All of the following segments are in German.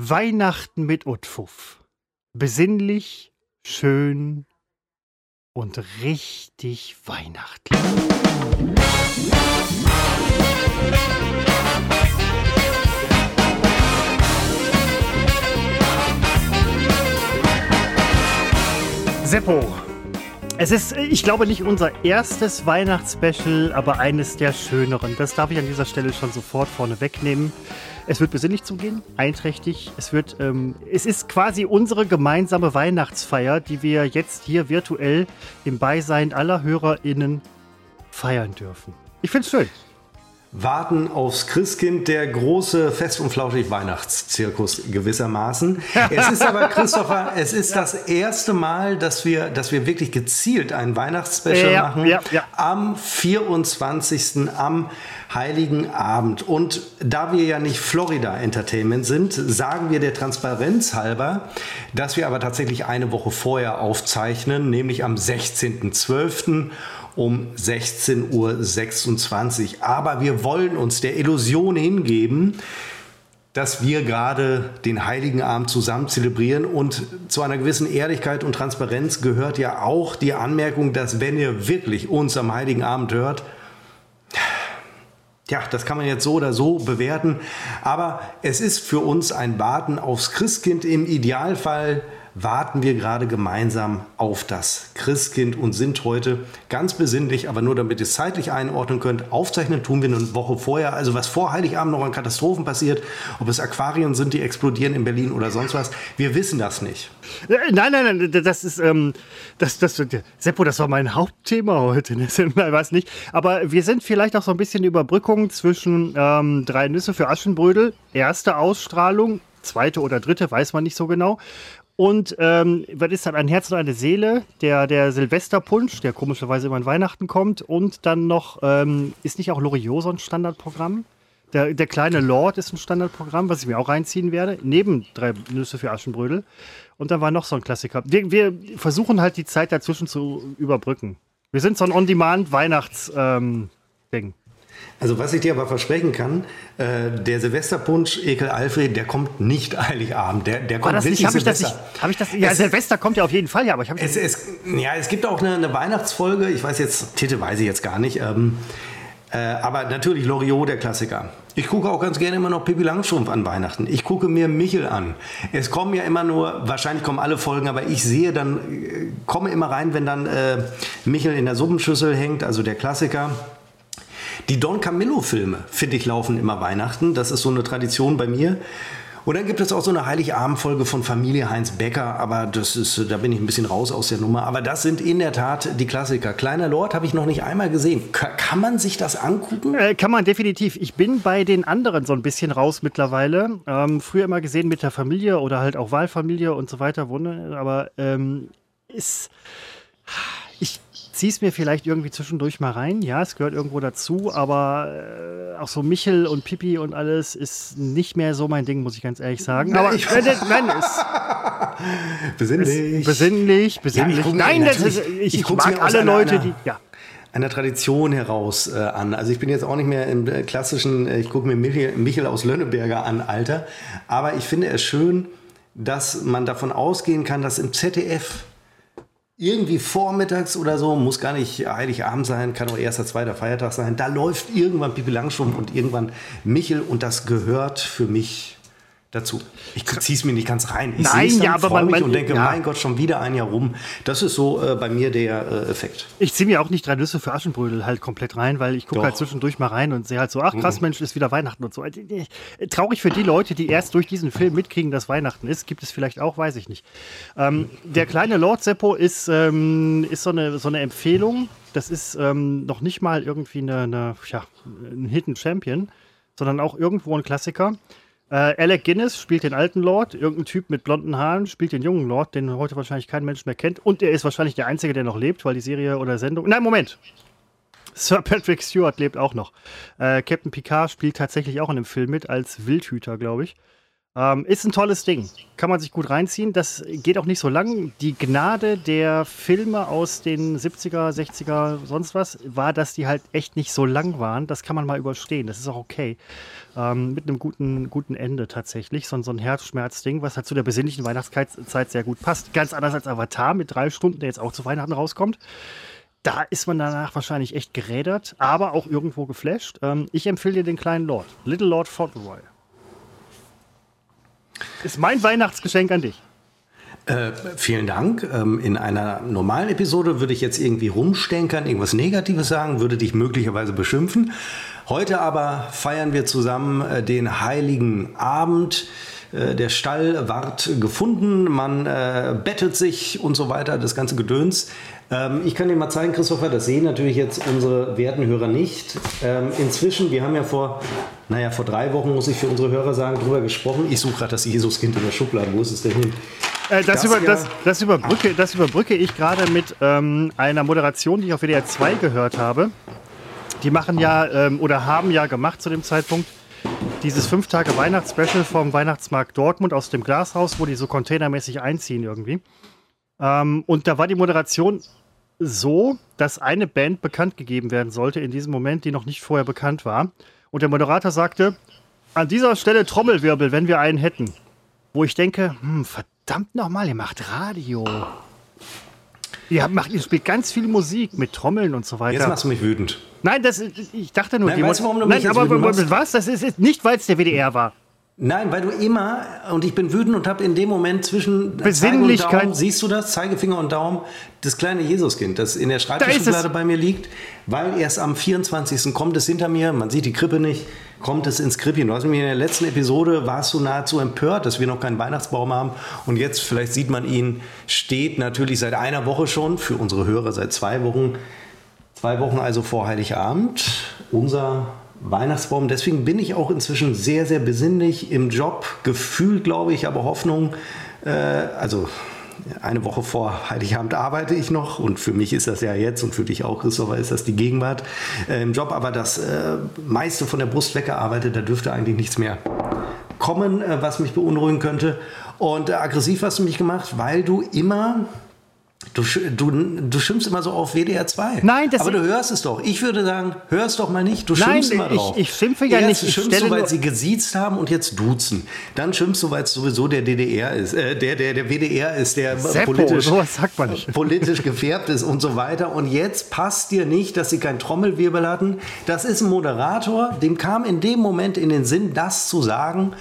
Weihnachten mit Utfuff. Besinnlich, schön und richtig weihnachtlich. Seppo, es ist, ich glaube, nicht unser erstes Weihnachtsspecial, aber eines der schöneren. Das darf ich an dieser Stelle schon sofort vorne wegnehmen. Es wird besinnlich zugehen, einträchtig. Es wird, ähm, es ist quasi unsere gemeinsame Weihnachtsfeier, die wir jetzt hier virtuell im Beisein aller HörerInnen feiern dürfen. Ich finde es schön. Warten aufs Christkind, der große Fest- und Flauschig-Weihnachtszirkus gewissermaßen. es ist aber, Christopher, es ist ja. das erste Mal, dass wir, dass wir wirklich gezielt ein Weihnachtsspecial ja, machen. Ja, am 24. am Heiligen Abend. Und da wir ja nicht Florida Entertainment sind, sagen wir der Transparenz halber, dass wir aber tatsächlich eine Woche vorher aufzeichnen, nämlich am 16.12 um 16.26 Uhr. Aber wir wollen uns der Illusion hingeben, dass wir gerade den Heiligen Abend zusammen zelebrieren. Und zu einer gewissen Ehrlichkeit und Transparenz gehört ja auch die Anmerkung, dass wenn ihr wirklich uns am Heiligen Abend hört, ja, das kann man jetzt so oder so bewerten, aber es ist für uns ein Warten aufs Christkind im Idealfall warten wir gerade gemeinsam auf das Christkind und sind heute ganz besinnlich, aber nur damit ihr es zeitlich einordnen könnt. Aufzeichnen tun wir eine Woche vorher, also was vor Heiligabend noch an Katastrophen passiert, ob es Aquarien sind, die explodieren in Berlin oder sonst was, wir wissen das nicht. Äh, nein, nein, nein, das ist, ähm, das, das, Seppo, das war mein Hauptthema heute, ne? ich weiß nicht, aber wir sind vielleicht auch so ein bisschen Überbrückung zwischen ähm, Drei Nüsse für Aschenbrödel, erste Ausstrahlung, zweite oder dritte, weiß man nicht so genau. Und ähm, was ist dann ein Herz und eine Seele? Der, der Silvesterpunsch, der komischerweise immer an Weihnachten kommt. Und dann noch, ähm, ist nicht auch Loriot so ein Standardprogramm? Der, der kleine Lord ist ein Standardprogramm, was ich mir auch reinziehen werde, neben drei Nüsse für Aschenbrödel. Und dann war noch so ein Klassiker. Wir, wir versuchen halt die Zeit dazwischen zu überbrücken. Wir sind so ein On-Demand-Weihnachts-Ding. Ähm, also was ich dir aber versprechen kann, äh, der Silvesterpunsch Ekel Alfred, der kommt nicht Heiligabend. Der, der kommt das wirklich nicht, Silvester. Ich das, hab ich das, ja, es, Silvester kommt ja auf jeden Fall, ja, aber ich habe es, es, Ja, es gibt auch eine, eine, Weihnachtsfolge, ich weiß jetzt, Titel weiß ich jetzt gar nicht, ähm, äh, aber natürlich Loriot, der Klassiker. Ich gucke auch ganz gerne immer noch Pippi Langstrumpf an Weihnachten. Ich gucke mir Michel an. Es kommen ja immer nur, wahrscheinlich kommen alle Folgen, aber ich sehe dann, äh, komme immer rein, wenn dann äh, Michel in der Suppenschüssel hängt, also der Klassiker. Die Don Camillo-Filme, finde ich, laufen immer Weihnachten. Das ist so eine Tradition bei mir. Und dann gibt es auch so eine Heiligabendfolge von Familie Heinz Becker, aber das ist, da bin ich ein bisschen raus aus der Nummer. Aber das sind in der Tat die Klassiker. Kleiner Lord habe ich noch nicht einmal gesehen. Kann man sich das angucken? Äh, kann man definitiv. Ich bin bei den anderen so ein bisschen raus mittlerweile. Ähm, früher immer gesehen mit der Familie oder halt auch Wahlfamilie und so weiter. Aber ähm, ist ziehe es mir vielleicht irgendwie zwischendurch mal rein. Ja, es gehört irgendwo dazu, aber äh, auch so Michel und Pipi und alles ist nicht mehr so mein Ding, muss ich ganz ehrlich sagen. Aber ich, äh, nein, ist besinnlich. Ist besinnlich, besinnlich. Ja, nein, das ist, ich, ich, ich mag alle Leute, einer, die. Ja einer Tradition heraus äh, an. Also ich bin jetzt auch nicht mehr im äh, klassischen, äh, ich gucke mir Michel, Michel aus Lönneberger an, Alter. Aber ich finde es schön, dass man davon ausgehen kann, dass im ZDF irgendwie vormittags oder so, muss gar nicht Heiligabend sein, kann auch erster, zweiter Feiertag sein. Da läuft irgendwann Pipi Langstrumpf und irgendwann Michel und das gehört für mich dazu. Ich ziehe es mir nicht ganz rein. Ich Nein, dann, ja, aber man, mich und denke, ja. mein Gott, schon wieder ein Jahr rum. Das ist so äh, bei mir der äh, Effekt. Ich ziehe mir auch nicht drei Nüsse für Aschenbrödel halt komplett rein, weil ich gucke halt zwischendurch mal rein und sehe halt so, ach krass, mhm. Mensch, ist wieder Weihnachten und so. Äh, traurig für die Leute, die erst durch diesen Film mitkriegen, dass Weihnachten ist. Gibt es vielleicht auch, weiß ich nicht. Ähm, der kleine Lord Seppo ist, ähm, ist so, eine, so eine Empfehlung. Das ist ähm, noch nicht mal irgendwie eine, eine ja, ein Hidden Champion, sondern auch irgendwo ein Klassiker. Äh, Alec Guinness spielt den alten Lord, irgendein Typ mit blonden Haaren spielt den jungen Lord, den heute wahrscheinlich kein Mensch mehr kennt. Und er ist wahrscheinlich der Einzige, der noch lebt, weil die Serie oder Sendung. Nein, Moment! Sir Patrick Stewart lebt auch noch. Äh, Captain Picard spielt tatsächlich auch in dem Film mit, als Wildhüter, glaube ich. Ähm, ist ein tolles Ding. Kann man sich gut reinziehen. Das geht auch nicht so lang. Die Gnade der Filme aus den 70er, 60er, sonst was, war, dass die halt echt nicht so lang waren. Das kann man mal überstehen. Das ist auch okay. Ähm, mit einem guten, guten Ende tatsächlich. So, so ein Herzschmerzding, was halt zu der besinnlichen Weihnachtszeit sehr gut passt. Ganz anders als Avatar mit drei Stunden, der jetzt auch zu Weihnachten rauskommt. Da ist man danach wahrscheinlich echt gerädert, aber auch irgendwo geflasht. Ähm, ich empfehle dir den kleinen Lord, Little Lord Fauntleroy. Ist mein Weihnachtsgeschenk an dich. Äh, vielen Dank. Ähm, in einer normalen Episode würde ich jetzt irgendwie rumstenkern, irgendwas Negatives sagen, würde dich möglicherweise beschimpfen. Heute aber feiern wir zusammen äh, den heiligen Abend. Äh, der Stall ward gefunden, man äh, bettet sich und so weiter, das ganze Gedöns. Ähm, ich kann dir mal zeigen, Christopher, das sehen natürlich jetzt unsere werten Hörer nicht. Ähm, inzwischen, wir haben ja vor, naja, vor drei Wochen, muss ich für unsere Hörer sagen, drüber gesprochen. Ich suche gerade das Jesuskind in der Schublade. Wo ist es denn hin? Äh, das, das, über, das, das, überbrücke, das überbrücke ich gerade mit ähm, einer Moderation, die ich auf WDR 2 gehört habe. Die machen ja ähm, oder haben ja gemacht zu dem Zeitpunkt dieses fünf Tage Weihnachtsspecial vom Weihnachtsmarkt Dortmund aus dem Glashaus, wo die so containermäßig einziehen irgendwie. Ähm, und da war die Moderation so, dass eine Band bekannt gegeben werden sollte in diesem Moment, die noch nicht vorher bekannt war. Und der Moderator sagte, an dieser Stelle Trommelwirbel, wenn wir einen hätten. Wo ich denke, hm, verdammt nochmal, ihr macht Radio. Ihr, macht, ihr spielt ganz viel Musik mit Trommeln und so weiter. Jetzt machst du mich wütend. Nein, das, ich dachte nur, Nein, weißt du, warum du mich Nein, aber was? Das ist nicht, weil es der WDR war. Nein, weil du immer, und ich bin wütend und habe in dem Moment zwischen Besinnlichkeit. Zeige und Daumen, siehst du das, Zeigefinger und Daumen, das kleine Jesuskind, das in der Schreibtischschublade bei mir liegt, weil erst am 24. kommt es hinter mir, man sieht die Krippe nicht, kommt es ins Krippchen. Du hast mich in der letzten Episode, warst du nahezu empört, dass wir noch keinen Weihnachtsbaum haben und jetzt, vielleicht sieht man ihn, steht natürlich seit einer Woche schon, für unsere Hörer seit zwei Wochen, zwei Wochen also vor Heiligabend, unser Weihnachtsbaum. Deswegen bin ich auch inzwischen sehr, sehr besinnlich im Job. Gefühlt, glaube ich, aber Hoffnung. Äh, also eine Woche vor Heiligabend arbeite ich noch und für mich ist das ja jetzt und für dich auch, Christopher, ist das die Gegenwart äh, im Job. Aber das äh, meiste von der Brust weggearbeitet, da dürfte eigentlich nichts mehr kommen, äh, was mich beunruhigen könnte. Und äh, aggressiv hast du mich gemacht, weil du immer Du, du, du schimpfst immer so auf WDR 2. Nein, das Aber du hörst es doch. Ich würde sagen, hör es doch mal nicht. Du schimpfst Nein, immer drauf. Ich, ich schimpfe ja Erst nicht. Ich schimpfst du, weil sie gesiezt haben und jetzt duzen. Dann schimpfst du, weil es sowieso der DDR ist. Äh, der, der, der WDR ist, der Seppo, politisch, politisch gefärbt ist und so weiter. Und jetzt passt dir nicht, dass sie keinen Trommelwirbel hatten. Das ist ein Moderator, dem kam in dem Moment in den Sinn, das zu sagen.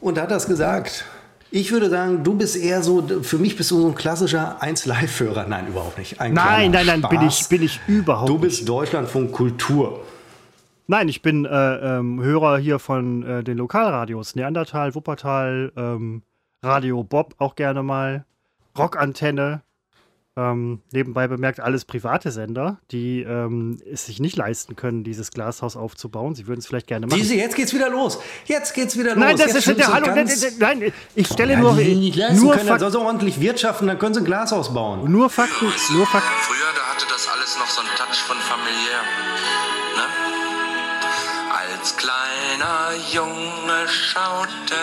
Und hat das gesagt. Ich würde sagen, du bist eher so, für mich bist du so ein klassischer 1-Live-Hörer. Nein, überhaupt nicht. Ein nein, nein, nein, bin ich, bin ich überhaupt nicht. Du bist Deutschlandfunk Kultur. Nein, ich bin äh, ähm, Hörer hier von äh, den Lokalradios. Neandertal, Wuppertal, ähm, Radio Bob auch gerne mal, Rockantenne. Ähm, nebenbei bemerkt, alles private Sender, die ähm, es sich nicht leisten können, dieses Glashaus aufzubauen. Sie würden es vielleicht gerne machen. Diese, jetzt geht's wieder los. Jetzt geht's wieder los. Nein, das jetzt ist der Hallo. Nein, ich stelle ja, nur. Die nur können, Fak so ordentlich wirtschaften, dann können sie ein Glashaus bauen. Nur Fakten. Nur Fakten. Früher, da hatte das alles noch so einen Touch von familiär. Als kleiner Junge schaute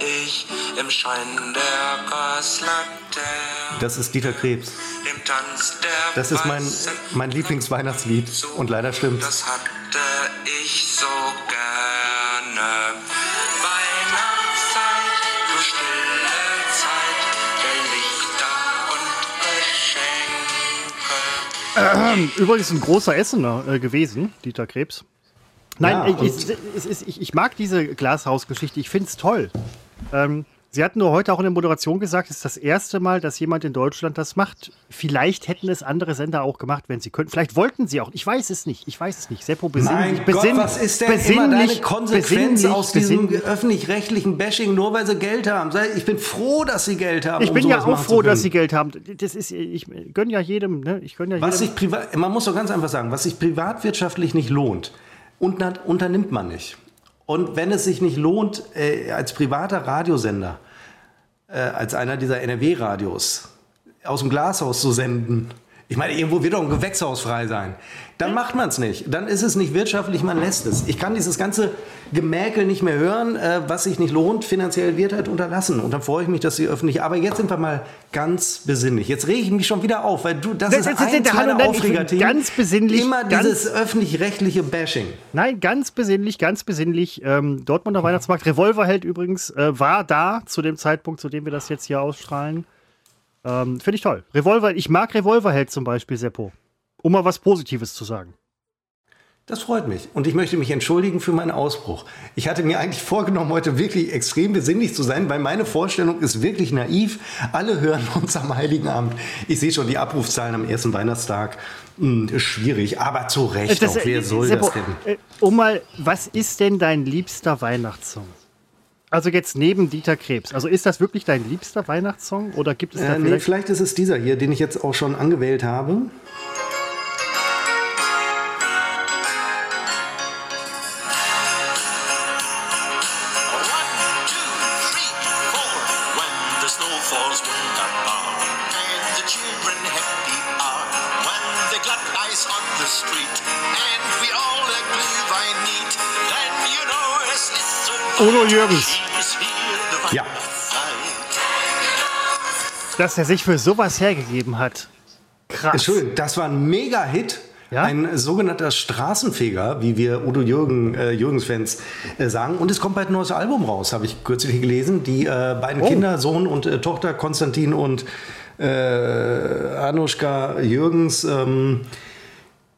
ich im Schein der Gaslatte. Das ist Dieter Krebs. Das ist mein, mein Lieblingsweihnachtslied und leider stimmt. Das hatte ich so gerne. Weihnachtszeit, du stille Zeit der Lichter und Geschenke. Übrigens ein großer Essener äh, gewesen, Dieter Krebs. Nein, ja, ich, ich, ich, mag diese Glashausgeschichte. Ich finde es toll. Ähm, Sie hatten nur heute auch in der Moderation gesagt, es ist das erste Mal, dass jemand in Deutschland das macht. Vielleicht hätten es andere Sender auch gemacht, wenn sie könnten. Vielleicht wollten sie auch. Ich weiß es nicht. Ich weiß es nicht. Seppo, besinnlich. Mein Gott, was ist denn immer deine Konsequenz aus diesem öffentlich-rechtlichen Bashing, nur weil sie Geld haben? Ich bin froh, dass sie Geld haben. Ich bin um ja auch froh, dass sie Geld haben. Das ist, ich gönne ja jedem. Ne? Ich gönn ja was jedem. Sich privat, man muss doch ganz einfach sagen, was sich privatwirtschaftlich nicht lohnt, unternimmt man nicht. Und wenn es sich nicht lohnt, äh, als privater Radiosender, äh, als einer dieser NRW-Radios aus dem Glashaus zu senden, Ich meine, irgendwo wird doch ein Gewächshaus frei sein. Dann macht man es nicht. Dann ist es nicht wirtschaftlich, man lässt es. Ich kann dieses ganze Gemäkel nicht mehr hören, äh, was sich nicht lohnt. Finanziell wird halt unterlassen. Und dann freue ich mich, dass sie öffentlich. Aber jetzt sind wir mal ganz besinnlich. Jetzt rege ich mich schon wieder auf, weil du, das, Das- ist das- das- eins meiner Aufregerthemen. ganz besinnlich, Immer ganz- dieses öffentlich-rechtliche Bashing. Nein, ganz besinnlich, ganz besinnlich. Ähm, Dortmunder Weihnachtsmarkt. Revolverheld übrigens äh, war da zu dem Zeitpunkt, zu dem wir das jetzt hier ausstrahlen. Ähm, Finde ich toll. Revolver, ich mag Revolverheld zum Beispiel, Seppo. Um mal was Positives zu sagen. Das freut mich. Und ich möchte mich entschuldigen für meinen Ausbruch. Ich hatte mir eigentlich vorgenommen, heute wirklich extrem besinnlich zu sein, weil meine Vorstellung ist wirklich naiv. Alle hören uns am Heiligen Abend. Ich sehe schon die Abrufzahlen am ersten Weihnachtstag. Hm, ist schwierig, aber zu Recht Das- auch. Wer äh, soll Seppo, das denn? äh, Um mal, was ist denn dein liebster Weihnachtssong? Also jetzt neben Dieter Krebs. Also ist das wirklich dein liebster Weihnachtssong oder gibt es da Äh, nee, vielleicht vielleicht ist es dieser hier, den ich jetzt auch schon angewählt habe. Udo Jürgens. Ja. Dass er sich für sowas hergegeben hat? Krass. Entschuldigung, das war ein Mega-Hit. Ja? Ein sogenannter Straßenfeger, wie wir Udo Jürgen, äh, Jürgens-Fans äh, sagen. Und es kommt bald ein neues Album raus, habe ich kürzlich gelesen. Die äh, beiden Oh. Kinder, Sohn und äh, Tochter, Konstantin und äh, Anushka Jürgens, ähm,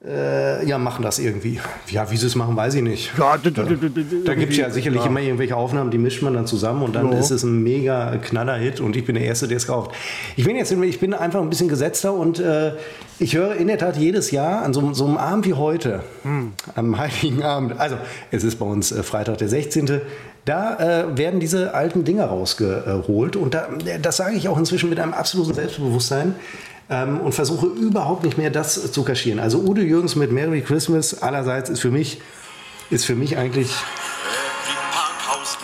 äh, ja, machen das irgendwie. Ja, wie sie es machen, weiß ich nicht. Ja, Da gibt es ja sicherlich immer irgendwelche Aufnahmen, die mischt man dann zusammen und dann Ja. ist es ein mega Knaller-Hit und ich bin der Erste, der es kauft. Ich bin jetzt ich bin einfach ein bisschen gesetzter und äh, ich höre in der Tat jedes Jahr an so, so einem Abend wie heute, Hm. am Heiligen Abend, also es ist bei uns äh, Freitag der 16., da äh, werden diese alten Dinger rausgeholt und da, das sage ich auch inzwischen mit einem absoluten Selbstbewusstsein. Ähm, und versuche überhaupt nicht mehr das zu kaschieren. Also Udo Jürgens mit Merry Christmas allerseits ist für mich, ist für mich eigentlich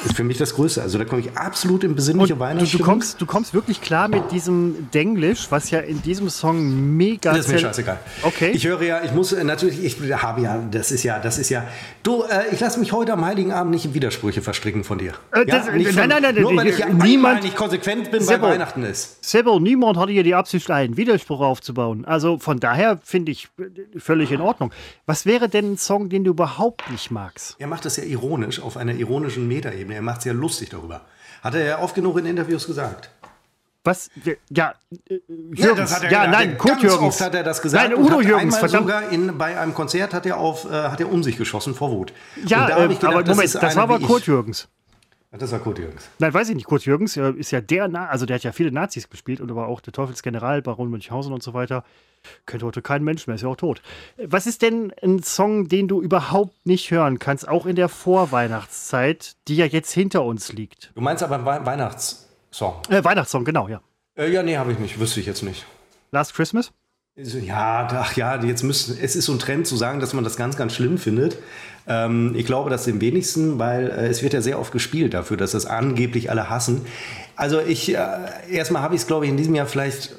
ist für mich das Größte. Also da komme ich absolut in besinnliche Und du, du, Weihnachtsstimmung. kommst, du kommst wirklich klar mit diesem Denglisch, was ja in diesem Song mega das ist mir scheißegal. Okay. Ich höre ja, ich muss äh, natürlich, ich habe ja, das ist ja, das ist ja. Du, äh, ich lasse mich heute am Heiligen Abend nicht in Widersprüche verstricken von dir. Äh, das- nicht nein, nein, nein, nur weil ich ja niemand- nicht konsequent bin, weil Seppo. Weihnachten ist. Sebo, niemand hatte hier die Absicht, einen Widerspruch aufzubauen. Also von daher finde ich äh, völlig in Ordnung. Was wäre denn ein Song, den du überhaupt nicht magst? Er macht das ja ironisch, auf einer ironischen Metaebene. Er macht es ja lustig darüber. Hat er ja oft genug in Interviews gesagt. Was? Ja, äh, Jürgens. das hat er ja, nein, Kurt Jürgens. Oft hat er das gesagt. Nein, Udo Jürgens, verdammt. sogar in, bei einem Konzert hat er, auf, äh, hat er um sich geschossen vor Wut. Ja, da äh, ich gedacht, aber Moment, das, war aber. Kurt Jürgens. Das war Kurt Jürgens. Nein, weiß ich nicht. Kurt Jürgens äh, ist ja der, Na also der hat ja viele Nazis gespielt und aber auch der Teufelsgeneral, Baron Münchhausen und so weiter. Kennt heute kein Mensch mehr, ist ja auch tot. Was ist denn ein Song, den du überhaupt nicht hören kannst, auch in der Vorweihnachtszeit, die ja jetzt hinter uns liegt? Du meinst aber einen Wei- Weihnachtssong? Äh, Weihnachtssong, genau, ja. Äh, ja, nee, habe ich nicht. Wüsste ich jetzt nicht. Last Christmas? So, Ja, ach ja, jetzt müssen, es ist so ein Trend zu sagen, dass man das ganz, ganz schlimm findet. Ähm, ich glaube, das dem wenigsten, weil äh, es wird ja sehr oft gespielt dafür, dass das angeblich alle hassen. Also ich, äh, erstmal habe ich es, glaube ich, in diesem Jahr vielleicht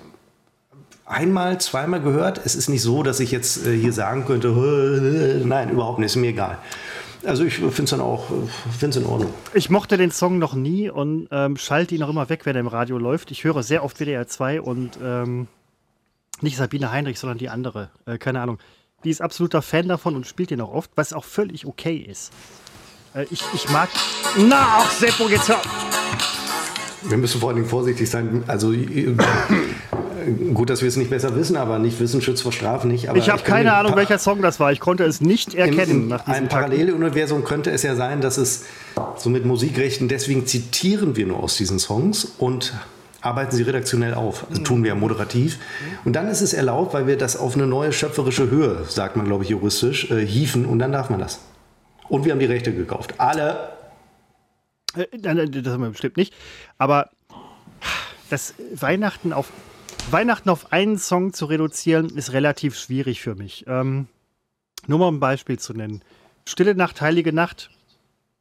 einmal, zweimal gehört. Es ist nicht so, dass ich jetzt äh, hier sagen könnte, "Äh, nein, überhaupt nicht, ist mir egal. Also ich finde es dann auch, finde in Ordnung. Ich mochte den Song noch nie und ähm, schalte ihn auch immer weg, wenn er im Radio läuft. Ich höre sehr oft WDR 2 und ähm, nicht Sabine Heinrich, sondern die andere. Äh, keine Ahnung. Die ist absoluter Fan davon und spielt den auch oft, was auch völlig okay ist. Äh, ich, ich mag. Na, ach, Seppo, jetzt hör. Wir müssen vor allen Dingen vorsichtig sein. Also äh, gut, dass wir es nicht besser wissen, aber nicht wissen schützt vor Strafe nicht. Ich habe keine Ahnung, welcher Song das war. Ich konnte es nicht erkennen In, nach diesem einem. Paralleluniversum könnte es ja sein, dass es so mit Musikrechten, deswegen zitieren wir nur aus diesen Songs und arbeiten sie redaktionell auf. Das tun wir ja moderativ. Und dann ist es erlaubt, weil wir das auf eine neue schöpferische Höhe, sagt man, glaube ich, juristisch, äh, hieven und dann darf man das. Und wir haben die Rechte gekauft. Alle. Äh, nein, das haben wir bestimmt nicht. Aber das Weihnachten auf Weihnachten auf einen Song zu reduzieren, ist relativ schwierig für mich. Ähm, nur mal ein Beispiel zu nennen. Stille Nacht, Heilige Nacht.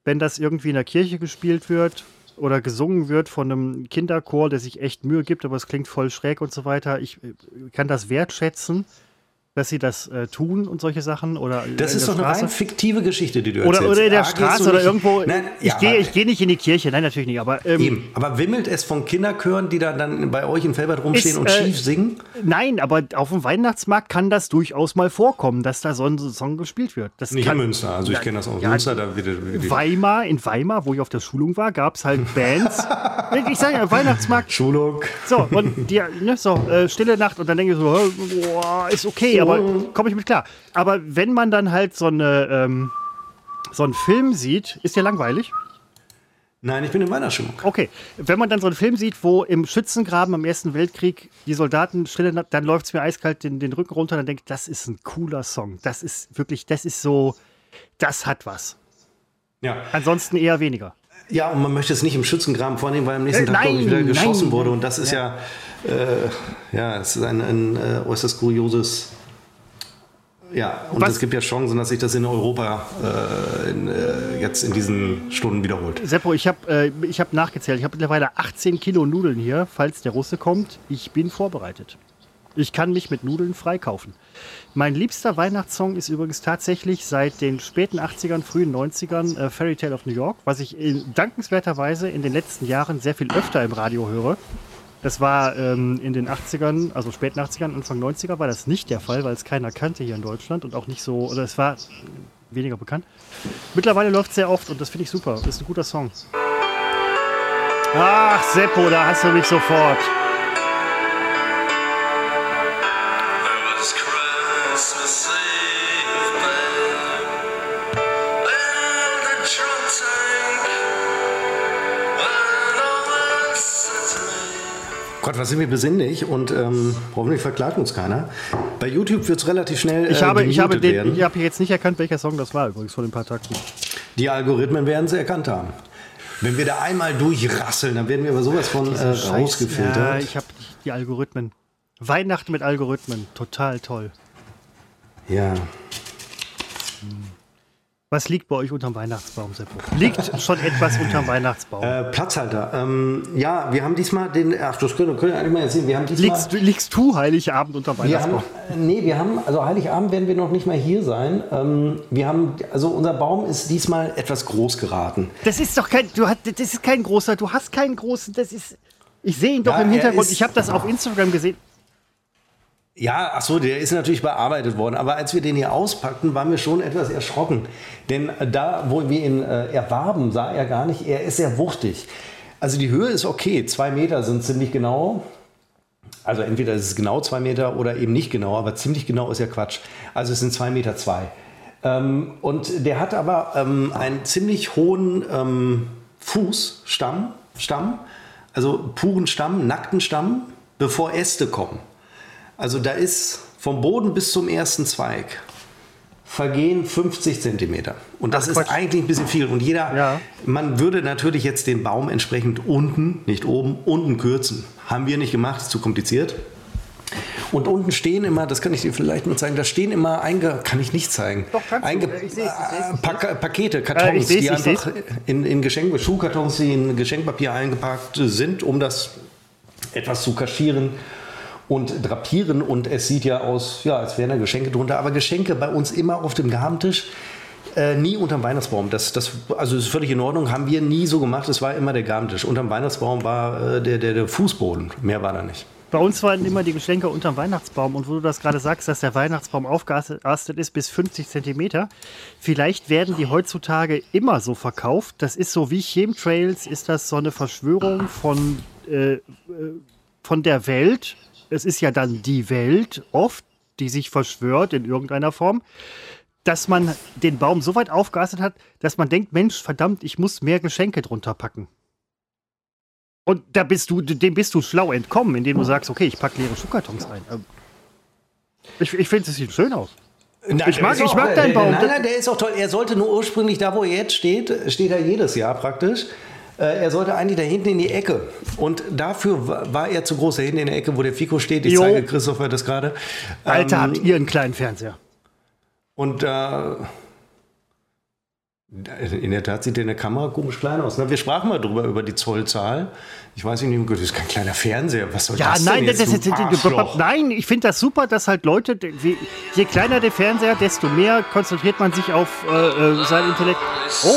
Wenn das irgendwie in der Kirche gespielt wird, oder gesungen wird von einem Kinderchor, der sich echt Mühe gibt, aber es klingt voll schräg und so weiter. Ich äh, kann das wertschätzen, dass sie das äh, tun und solche Sachen. Oder Das ist doch eine Straße. rein fiktive Geschichte, die du Oder, erzählst. oder in der Ah, Straße oder irgendwo. Nein, ich ja, gehe ich geh nicht in die Kirche, nein, natürlich nicht. Aber ähm, Eben. Aber wimmelt es von Kinderchören, die da dann bei euch in Felbert rumstehen Ist, und äh, schief singen? nein, aber auf dem Weihnachtsmarkt kann das durchaus mal vorkommen, dass da so ein Song gespielt wird. Das Nicht kann, in Münster. Also ich kenne das aus ja, Münster. Da wird, wird Weimar, in Weimar, wo ich auf der Schulung war, gab es halt Bands. ich sage ja, Weihnachtsmarkt. Schulung. So, und die, ne, so, äh, stille Nacht und dann denke ich so, boah, ist okay, aber komme ich mit klar. Aber wenn man dann halt so eine, ähm, so einen Film sieht, ist der langweilig. Nein, ich bin in Weihnachtsstimmung. Okay, wenn man dann so einen Film sieht, wo im Schützengraben am Ersten Weltkrieg die Soldaten stille Nacht, dann läuft es mir eiskalt den, den Rücken runter, dann denke ich, das ist ein cooler Song. Das ist wirklich, das ist so, das hat was. Ja. Ansonsten eher weniger. ja, und man möchte es nicht im Schützengraben vornehmen, weil am nächsten Äh, Tag ich, wieder nein, geschossen nein. wurde. Und das ist ja, äh, ja, es ist ein, ein äh, äußerst kurioses. Ja, und es gibt ja Chancen, dass sich das in Europa äh, in, äh, jetzt in diesen Stunden wiederholt. Seppo, ich habe äh, ich hab nachgezählt. Ich habe mittlerweile 18 Kilo Nudeln hier, falls der Russe kommt. Ich bin vorbereitet. Ich kann mich mit Nudeln freikaufen. Mein liebster Weihnachtssong ist übrigens tatsächlich seit den späten 80ern, frühen 90ern äh, Fairy Tale of New York, was ich in, dankenswerterweise in den letzten Jahren sehr viel öfter im Radio höre. Das war ähm, in den 80ern, also späten 80ern, Anfang 90er war das nicht der Fall, weil es keiner kannte hier in Deutschland und auch nicht so, oder es war weniger bekannt. Mittlerweile läuft es sehr oft und das finde ich super. Das ist ein guter Song. Ach, Seppo, da hast du mich sofort. Gott, was sind wir besinnlich und ähm, hoffentlich verklagt uns keiner. Bei YouTube wird es relativ schnell Ich äh, habe, ich habe, den, werden. ich habe jetzt nicht erkannt, welcher Song das war, übrigens von den paar Takten. Die Algorithmen werden sie erkannt haben. Wenn wir da einmal durchrasseln, dann werden wir aber sowas von äh, Ja, rausgefiltert. ich habe die Algorithmen. Weihnachten mit Algorithmen. Total toll. Ja. Was liegt bei euch unterm Weihnachtsbaum, Seppo? Liegt schon etwas unterm Weihnachtsbaum? Äh, Platzhalter. Ähm, ja, wir haben diesmal den. Ach, das können, können wir eigentlich mal erzählen. Wir haben diesmal. liegst, du- liegst du Heiligabend unterm wir haben, Weihnachtsbaum? äh, nee, wir haben, also Heiligabend werden wir noch nicht mal hier sein. Ähm, wir haben, also unser Baum ist diesmal etwas groß geraten. Das ist doch kein, du hast, das ist kein großer, du hast keinen großen, das ist, ich sehe ihn doch Ja, im er Hintergrund, ist- ich habe das auf Instagram gesehen. Ja, ach so, der ist natürlich bearbeitet worden. Aber als wir den hier auspackten, waren wir schon etwas erschrocken. Denn äh, da, wo wir ihn äh, erwarben, sah er gar nicht, er ist sehr wuchtig. Also die Höhe ist okay, zwei Meter sind ziemlich genau. Also entweder ist es genau zwei Meter oder eben nicht genau, aber ziemlich genau ist ja Quatsch. Also es sind zwei Meter zwei. Ähm, und der hat aber ähm, einen ziemlich hohen ähm, Fuß, Stamm, Stamm, also puren Stamm, nackten Stamm, bevor Äste kommen. Also da ist vom Boden bis zum ersten Zweig vergehen 50 Zentimeter. Und das ist Quatsch. eigentlich ein bisschen viel. Und jeder, Ja. man würde natürlich jetzt den Baum entsprechend unten, nicht oben, unten kürzen. Haben wir nicht gemacht, ist zu kompliziert. Und unten stehen immer, das kann ich dir vielleicht nur zeigen, da stehen immer, einge, kann ich nicht zeigen, Doch, einge, Ich seh's, ich seh's. äh, Pakete, Äh, Kartons, ich seh's, die ich einfach in, in Geschenk, Schuhkartons, die in Geschenkpapier eingepackt sind, um das etwas zu kaschieren und drapieren. Und es sieht ja aus, ja, als wären da Geschenke drunter. Aber Geschenke bei uns immer auf dem Gabentisch. Äh, nie unterm Weihnachtsbaum. Das, das, also ist völlig in Ordnung, haben wir nie so gemacht. Es war immer der Gabentisch. Unterm Weihnachtsbaum war äh, der, der, der Fußboden. Mehr war da nicht. Bei uns waren immer die Geschenke unterm Weihnachtsbaum und wo du das gerade sagst, dass der Weihnachtsbaum aufgeastet ist bis 50 Zentimeter, vielleicht werden die heutzutage immer so verkauft. Das ist so wie Chemtrails, ist das so eine Verschwörung von, äh, äh, von der Welt. Es ist ja dann die Welt oft, die sich verschwört in irgendeiner Form, dass man den Baum so weit aufgeastet hat, dass man denkt, Mensch, verdammt, ich muss mehr Geschenke drunter packen. Und da bist du, dem bist du schlau entkommen, indem du sagst, okay, ich packe leere Schuhkartons ein. Ähm, Ich, ich finde, es sieht schön aus. Nein, Ich mag- ich mag deinen Baum. Nein, nein, der ist auch toll. Er sollte nur ursprünglich da, wo er jetzt steht, steht er jedes Jahr praktisch. Äh, Er sollte eigentlich da hinten in die Ecke. Und dafür wa- war er zu groß da hinten in der Ecke, wo der Fico steht. Ich Jo. zeige Christopher das gerade. Alter, Ähm, habt ihr einen kleinen Fernseher? Und da. In der Tat sieht der in der Kamera komisch klein aus. Ne? Wir sprachen mal drüber, über die Zollzahl. Ich weiß nicht, das ist kein kleiner Fernseher. Was soll Ja, das nein, denn jetzt, das, Arschloch? nein, ich finde das super, dass halt Leute, je kleiner der Fernseher, desto mehr konzentriert man sich auf äh, äh, sein Intellekt. Oh,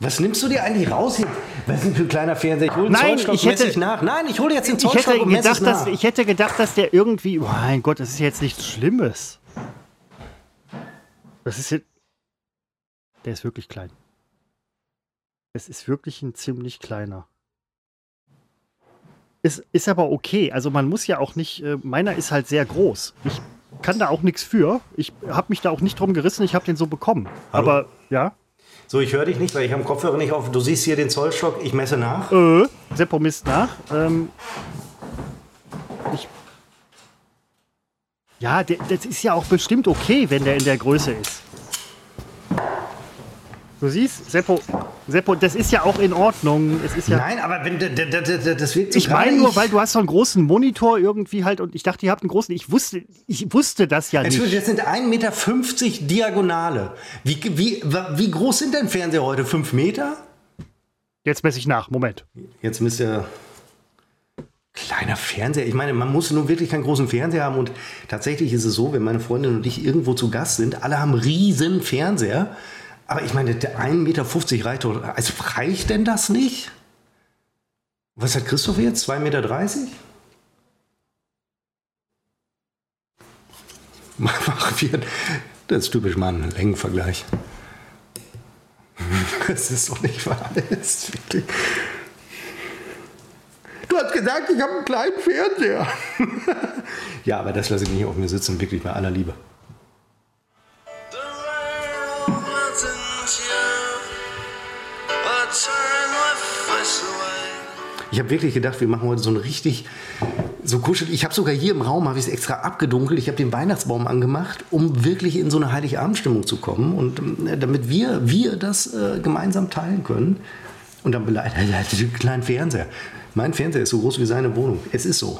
Was nimmst du dir eigentlich raus hier? Was ist denn für ein kleiner Fernseher? Ich hole den Nein, Zollstock, ich hätte- ich nach. Nein, ich hole jetzt den ich Zollstock hätte, und ich gedacht, dass, nach. ich hätte gedacht, dass der irgendwie, oh mein Gott, das ist jetzt nichts Schlimmes. Das ist jetzt, der ist wirklich klein. Es ist wirklich ein ziemlich kleiner. Ist, ist aber okay. Also man muss ja auch nicht, äh, meiner ist halt sehr groß. Ich kann da auch nichts für. Ich habe mich da auch nicht drum gerissen, ich habe den so bekommen. Hallo? Aber ja, So, ich höre dich nicht, weil ich habe den Kopfhörer nicht auf. Du siehst hier den Zollstock, ich messe nach. äh, Seppo misst nach. Ähm, ich, ja, das ist ja auch bestimmt okay, wenn der in der Größe ist. Du siehst, Seppo, Seppo, das ist ja auch in Ordnung. Es ist ja. Nein, aber wenn, d- d- d- d- das wirkt so Ich meine nur, weil du hast so einen großen Monitor irgendwie halt und ich dachte, ihr habt einen großen. Ich wusste, ich wusste das ja nicht. das sind 1,50 Meter Diagonale. Wie, wie, wie groß sind denn Fernseher heute? 5 Meter? Jetzt messe ich nach. Moment. Jetzt müsst ihr. Kleiner Fernseher. Ich meine, man muss nun wirklich keinen großen Fernseher haben. Und tatsächlich ist es so, wenn meine Freundin und ich irgendwo zu Gast sind, alle haben riesen Fernseher. Aber ich meine, der 1,50 Meter reicht doch. Also reicht denn das nicht? Was hat Christoph jetzt? 2,30 Meter? Mach wir. Das ist typisch Mann, Längenvergleich. Das ist doch nicht wahr. Ist wirklich. Du hast gesagt, ich habe einen kleinen Fernseher. ja, aber das lasse ich nicht auf mir sitzen, wirklich bei aller Liebe. Ich habe wirklich gedacht, wir machen heute so ein richtig so kuschelig. Ich habe sogar hier im Raum habe ich es extra abgedunkelt. Ich habe den Weihnachtsbaum angemacht, um wirklich in so eine Heiligabendstimmung zu kommen und ähm, damit wir wir das äh, gemeinsam teilen können. Und dann beleidigt er einen kleinen Fernseher. Mein Fernseher ist so groß wie seine Wohnung. Es ist so.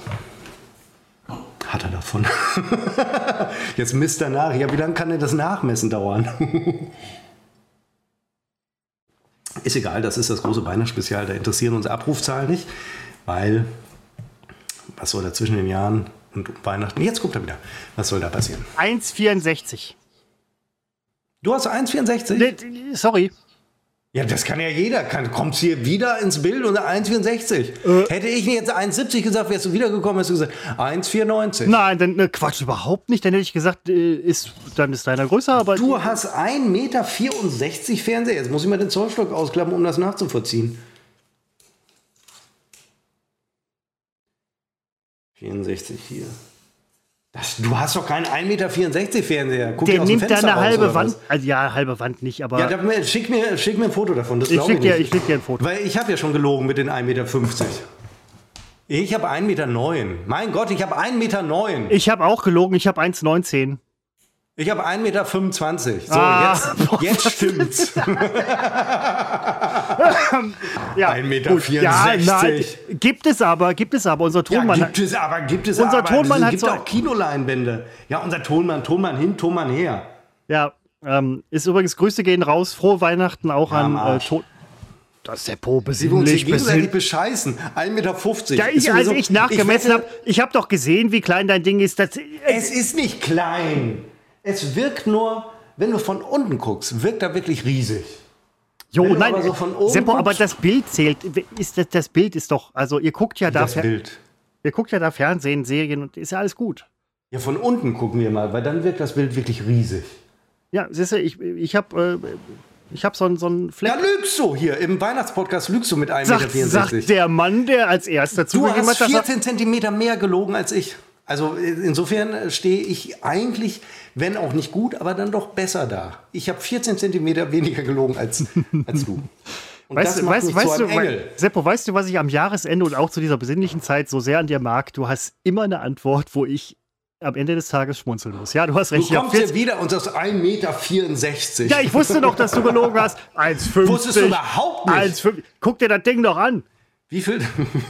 Hat er davon. Jetzt misst er nach. Ja, wie lange kann denn das Nachmessen dauern? Ist egal, das ist das große Weihnachtsspezial. Da interessieren uns Abrufzahlen nicht, weil was soll da zwischen den Jahren und Weihnachten? Jetzt guckt er wieder. Was soll da passieren? 1,64. Du hast 1,64? Nee, Sorry. Ja, das kann ja jeder. Kann, kommst hier wieder ins Bild unter 1,64. Hätte ich jetzt 1,70 gesagt, wärst du wiedergekommen, hättest du gesagt 1,94. Nein, dann äh, Quatsch überhaupt nicht. Dann hätte ich gesagt, äh, ist, dann ist deiner größer, aber. Du hast 1,64 Meter Fernseher. Jetzt muss ich mal den Zollstock ausklappen, um das nachzuvollziehen. 64 hier. Das, du hast doch keinen 1,64 Meter Fernseher. Guck der nimmt da eine halbe Wand. Also, ja, halbe Wand nicht, aber. Ja, dann, schick, mir, schick mir ein Foto davon. Das ich schicke dir, ich schick dir ein Foto. Weil ich habe ja schon gelogen mit den 1,50 Meter. Ich habe 1,09 Meter. Mein Gott, ich habe 1,09 Meter. Ich habe auch gelogen, ich habe 1,19. Ich habe 1,25 Meter. So, Ah, jetzt, jetzt stimmt's. Ja, 1,64 Meter. gut. Ja, nein, gibt es aber, gibt es aber. Unser Ja, Tonmann gibt es aber, gibt es Unser aber. Tonmann es hat gibt so- auch Kinoleinwände. Ja, unser Tonmann, Tonmann hin, Tonmann her. Ja, ähm, ist übrigens Grüße gehen raus. Frohe Weihnachten auch Ja, an äh. Ton. Das Sie uns hier besinnlich, gegenseitig besinnlich. bescheißen. 1,50 Meter. Ja, ich, als ich nachgemessen habe, ich habe doch gesehen, wie klein dein Ding ist. Das, Es ist nicht klein. Es wirkt nur, wenn du von unten guckst, wirkt er wirklich riesig. Jo, wenn du nein, aber so von oben Seppo, aber das Bild zählt. Ist das, das Bild ist doch, also ihr guckt ja da, Das Bild. ihr guckt ja da Fernsehen, Serien und ist ja alles gut. Ja, von unten gucken wir mal, weil dann wirkt das Bild wirklich riesig. Ja, siehst du, ich, ich habe äh, ich hab so einen so einen Fleck. Ja, lügst du hier. Im Weihnachtspodcast lügst du mit 1,64 sagt, Meter. sagt der Mann, der als erster Du zugegeben hast hat, dass er 14 Zentimeter mehr gelogen als ich. Also äh, insofern stehe ich eigentlich, wenn auch nicht gut, aber dann doch besser da. Ich habe 14 Zentimeter weniger gelogen als, als du. Und Weißt, das du, weißt, weißt zu du, Engel. Seppo, weißt du, was ich am Jahresende und auch zu dieser besinnlichen Zeit so sehr an dir mag? Du hast immer eine Antwort, wo ich am Ende des Tages schmunzeln muss. Ja, du hast Du recht. ich hab kommst hier 14 wieder und sagst 1,64 Meter. ja, ich wusste doch, dass du gelogen hast. 1,50. Wusstest du überhaupt nicht. 1,50. Guck dir das Ding doch an. Wie viel,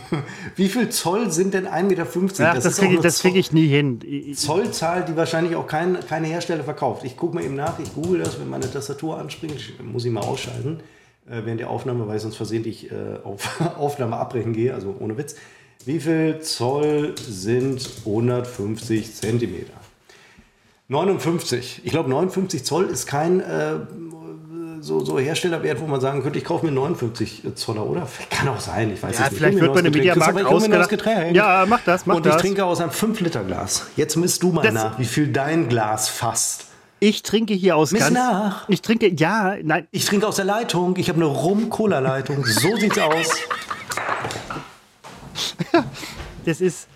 wie viel Zoll sind denn 1,50 Meter? Ach, das, auch kriege ich, das krieg ich nie hin. Zollzahl, die wahrscheinlich auch kein, keine Hersteller verkauft. Ich gucke mal eben nach, ich google das, wenn meine Tastatur anspringt, ich, muss ich mal ausschalten äh, während der Aufnahme, weil ich sonst versehentlich äh, auf Aufnahme abbrechen gehe, also ohne Witz. Wie viel Zoll sind 150 Zentimeter? 59. Ich glaube, 59 Zoll ist kein äh, so, so Herstellerwert, wo man sagen könnte, ich kaufe mir 59 Zoller, oder? Kann auch sein, ich weiß Ja, es nicht. vielleicht wird man im. Mediamarkt. Getränk. Ja, mach das, mach Und das. ich trinke aus einem 5-Liter-Glas. Jetzt misst du mal Das- nach, wie viel dein Glas fasst. Ich trinke hier aus Miss ganz. nach. Ich trinke, ja, nein. Ich trinke aus der Leitung. Ich habe eine Rum-Cola-Leitung. So sieht's aus. Das ist,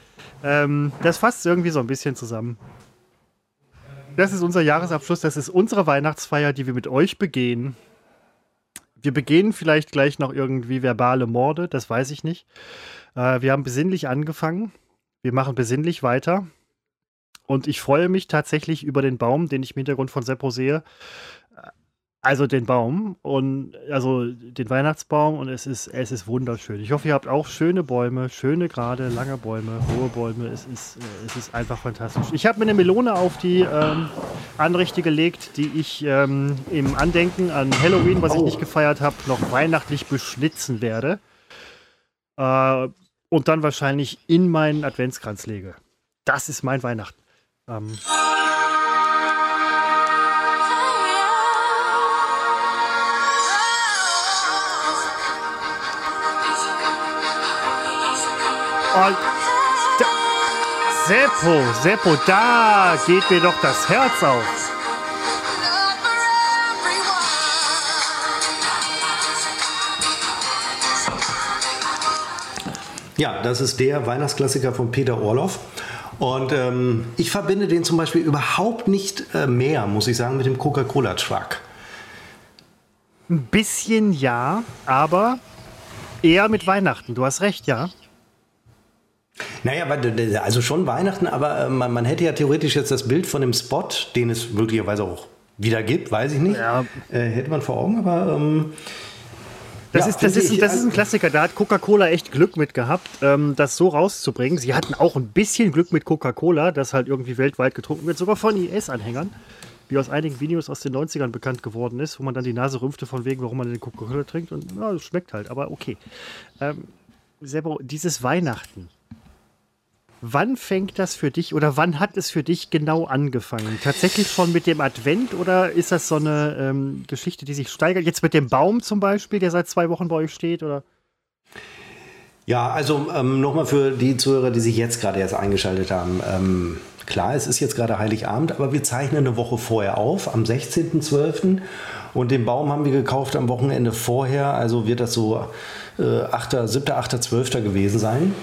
ähm, das fasst irgendwie so ein bisschen zusammen. Das ist unser Jahresabschluss, das ist unsere Weihnachtsfeier, die wir mit euch begehen. Wir begehen vielleicht gleich noch irgendwie verbale Morde, das weiß ich nicht. Äh, wir haben besinnlich angefangen. Wir machen besinnlich weiter. Und ich freue mich tatsächlich über den Baum, den ich im Hintergrund von Seppo sehe. Also den Baum und also den Weihnachtsbaum und es ist, es ist wunderschön. Ich hoffe, ihr habt auch schöne Bäume, schöne, gerade, lange Bäume, hohe Bäume. Es ist, äh, es ist einfach fantastisch. Ich habe mir eine Melone auf die ähm, Anrichte gelegt, die ich ähm, im Andenken an Halloween, was ich nicht gefeiert habe, noch weihnachtlich beschnitzen werde. Äh, und dann wahrscheinlich in meinen Adventskranz lege. Das ist mein Weihnachten. Ähm, Und da, Seppo, Seppo, da geht mir doch das Herz auf. Ja, das ist der Weihnachtsklassiker von Peter Orloff. Und ähm, ich verbinde den zum Beispiel überhaupt nicht äh, mehr, muss ich sagen, mit dem Coca-Cola-Truck. Ein bisschen ja, aber eher mit Weihnachten. Du hast recht, ja. Naja, also schon Weihnachten, aber äh, man, man hätte ja theoretisch jetzt das Bild von dem Spot, den es möglicherweise auch wieder gibt, weiß ich nicht, Ja. äh, hätte man vor Augen, aber ähm, Das, Ja, ist, das, ist, ich, das ist ein also- Klassiker. Da hat Coca-Cola echt Glück mit gehabt, ähm, das so rauszubringen. Sie hatten auch ein bisschen Glück mit Coca-Cola, das halt irgendwie weltweit getrunken wird, sogar von IS-Anhängern, wie aus einigen Videos aus den 90ern bekannt geworden ist, wo man dann die Nase rümpfte von wegen, warum man denn Coca-Cola trinkt. Und ja, es schmeckt halt, aber okay. Ähm, Sebo, dieses Weihnachten. Wann fängt das für dich oder wann hat es für dich genau angefangen? Tatsächlich schon mit dem Advent oder ist das so eine ähm, Geschichte, die sich steigert? Jetzt mit dem Baum zum Beispiel, der seit zwei Wochen bei euch steht? Oder? Ja, also ähm, nochmal für die Zuhörer, die sich jetzt gerade erst eingeschaltet haben. Ähm, klar, es ist jetzt gerade Heiligabend, aber wir zeichnen eine Woche vorher auf, am 16.12. Und den Baum haben wir gekauft am Wochenende vorher, also wird das so äh, 8., 7., 8., 12. gewesen sein.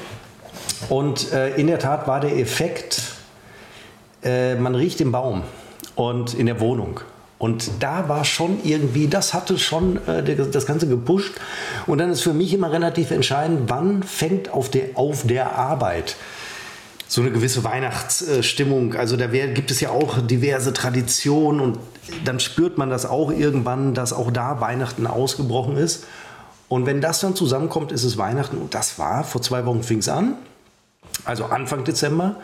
Und äh, in der Tat war der Effekt, äh, man riecht den Baum und in der Wohnung. Und da war schon irgendwie, das hatte schon äh, das Ganze gepusht. Und dann ist für mich immer relativ entscheidend, wann fängt auf der, auf der Arbeit so eine gewisse Weihnachtsstimmung. Also da wär, gibt es ja auch diverse Traditionen und dann spürt man das auch irgendwann, dass auch da Weihnachten ausgebrochen ist. Und wenn das dann zusammenkommt, ist es Weihnachten. Und das war, vor zwei Wochen fing es an, also Anfang Dezember.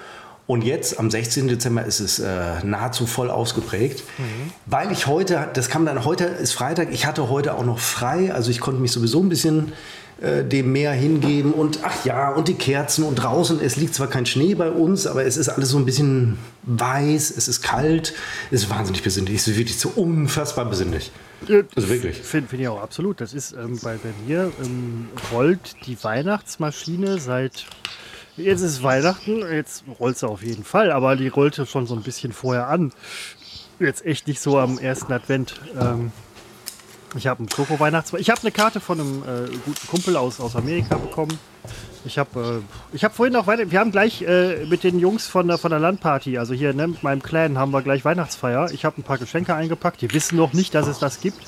Und jetzt, am 16. Dezember, ist es äh, nahezu voll ausgeprägt. Weil ich heute, das kam dann, heute ist Freitag, ich hatte heute auch noch frei. Also ich konnte mich sowieso ein bisschen äh, dem Meer hingeben. Und ach ja, und die Kerzen und draußen, es liegt zwar kein Schnee bei uns, aber es ist alles so ein bisschen weiß, es ist kalt, es ist wahnsinnig besinnlich, es ist wirklich so unfassbar besinnlich. Also wirklich. Finde find ich auch absolut. Das ist ähm, bei, bei mir ähm, rollt die Weihnachtsmaschine seit. Jetzt ist Weihnachten, jetzt rollt sie auf jeden Fall, aber die rollte schon so ein bisschen vorher an. Jetzt echt nicht so am ersten Advent. Ähm, ich habe einen Schoko-Weihnachtsmann. Ich habe eine Karte von einem äh, guten Kumpel aus, aus Amerika bekommen. Ich habe äh, hab vorhin auch weiter. Wir haben gleich äh, mit den Jungs von der, von der Landparty, also hier ne, mit meinem Clan, haben wir gleich Weihnachtsfeier. Ich habe ein paar Geschenke eingepackt. Die wissen noch nicht, dass es das gibt.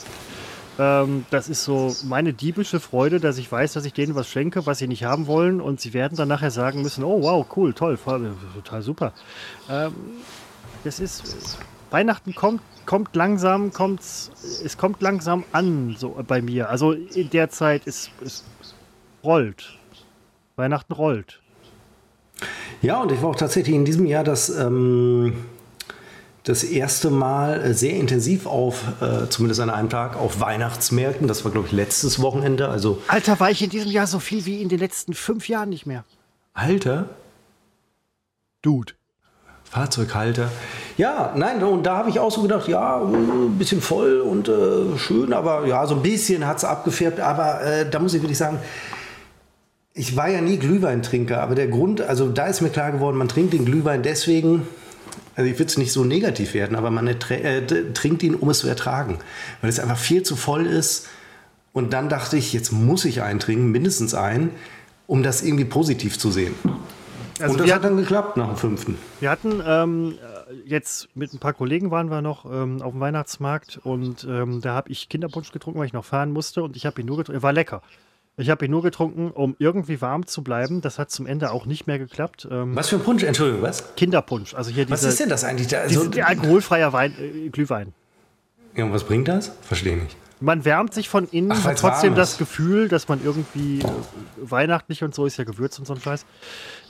Ähm, das ist so meine diebische Freude, dass ich weiß, dass ich denen was schenke, was sie nicht haben wollen. Und sie werden dann nachher sagen müssen: Oh, wow, cool, toll, voll, total super. Ähm, das ist. Weihnachten kommt, kommt langsam, kommt's, es kommt langsam an, so bei mir. Also in der Zeit ist, ist rollt. Weihnachten rollt. Ja, und ich war auch tatsächlich in diesem Jahr das, ähm, das erste Mal äh, sehr intensiv auf, äh, zumindest an einem Tag, auf Weihnachtsmärkten. Das war, glaube ich, letztes Wochenende. Also, Alter, war ich in diesem Jahr so viel wie in den letzten fünf Jahren nicht mehr. Alter, Dude. Fahrzeughalter. Ja, nein, und da habe ich auch so gedacht, ja, ein bisschen voll und äh, schön, aber ja, so ein bisschen hat es abgefärbt. Aber äh, da muss ich wirklich sagen, ich war ja nie Glühweintrinker, aber der Grund, also da ist mir klar geworden, man trinkt den Glühwein deswegen, also ich will es nicht so negativ werden, aber man äh, trinkt ihn, um es zu ertragen, weil es einfach viel zu voll ist. Und dann dachte ich, jetzt muss ich einen trinken, mindestens einen, um das irgendwie positiv zu sehen. Also und das hat dann geklappt nach dem fünften. Wir hatten ähm, äh, jetzt mit ein paar Kollegen waren wir noch ähm, auf dem Weihnachtsmarkt und ähm, da habe ich Kinderpunsch getrunken, weil ich noch fahren musste und ich habe ihn nur getrunken. Er war lecker. Ich habe ihn nur getrunken, um irgendwie warm zu bleiben. Das hat zum Ende auch nicht mehr geklappt. Ähm, Was für ein Punsch? Entschuldigung, was? Kinderpunsch, also hier Was diese, ist denn das eigentlich? Da, diese also, alkoholfreier Wein, äh, Glühwein. ja, und was bringt das? Verstehe nicht. Man wärmt sich von innen, Ach, hat weil's trotzdem das. Gefühl, dass man irgendwie äh, weihnachtlich und so ist ja Gewürz und so ein Scheiß.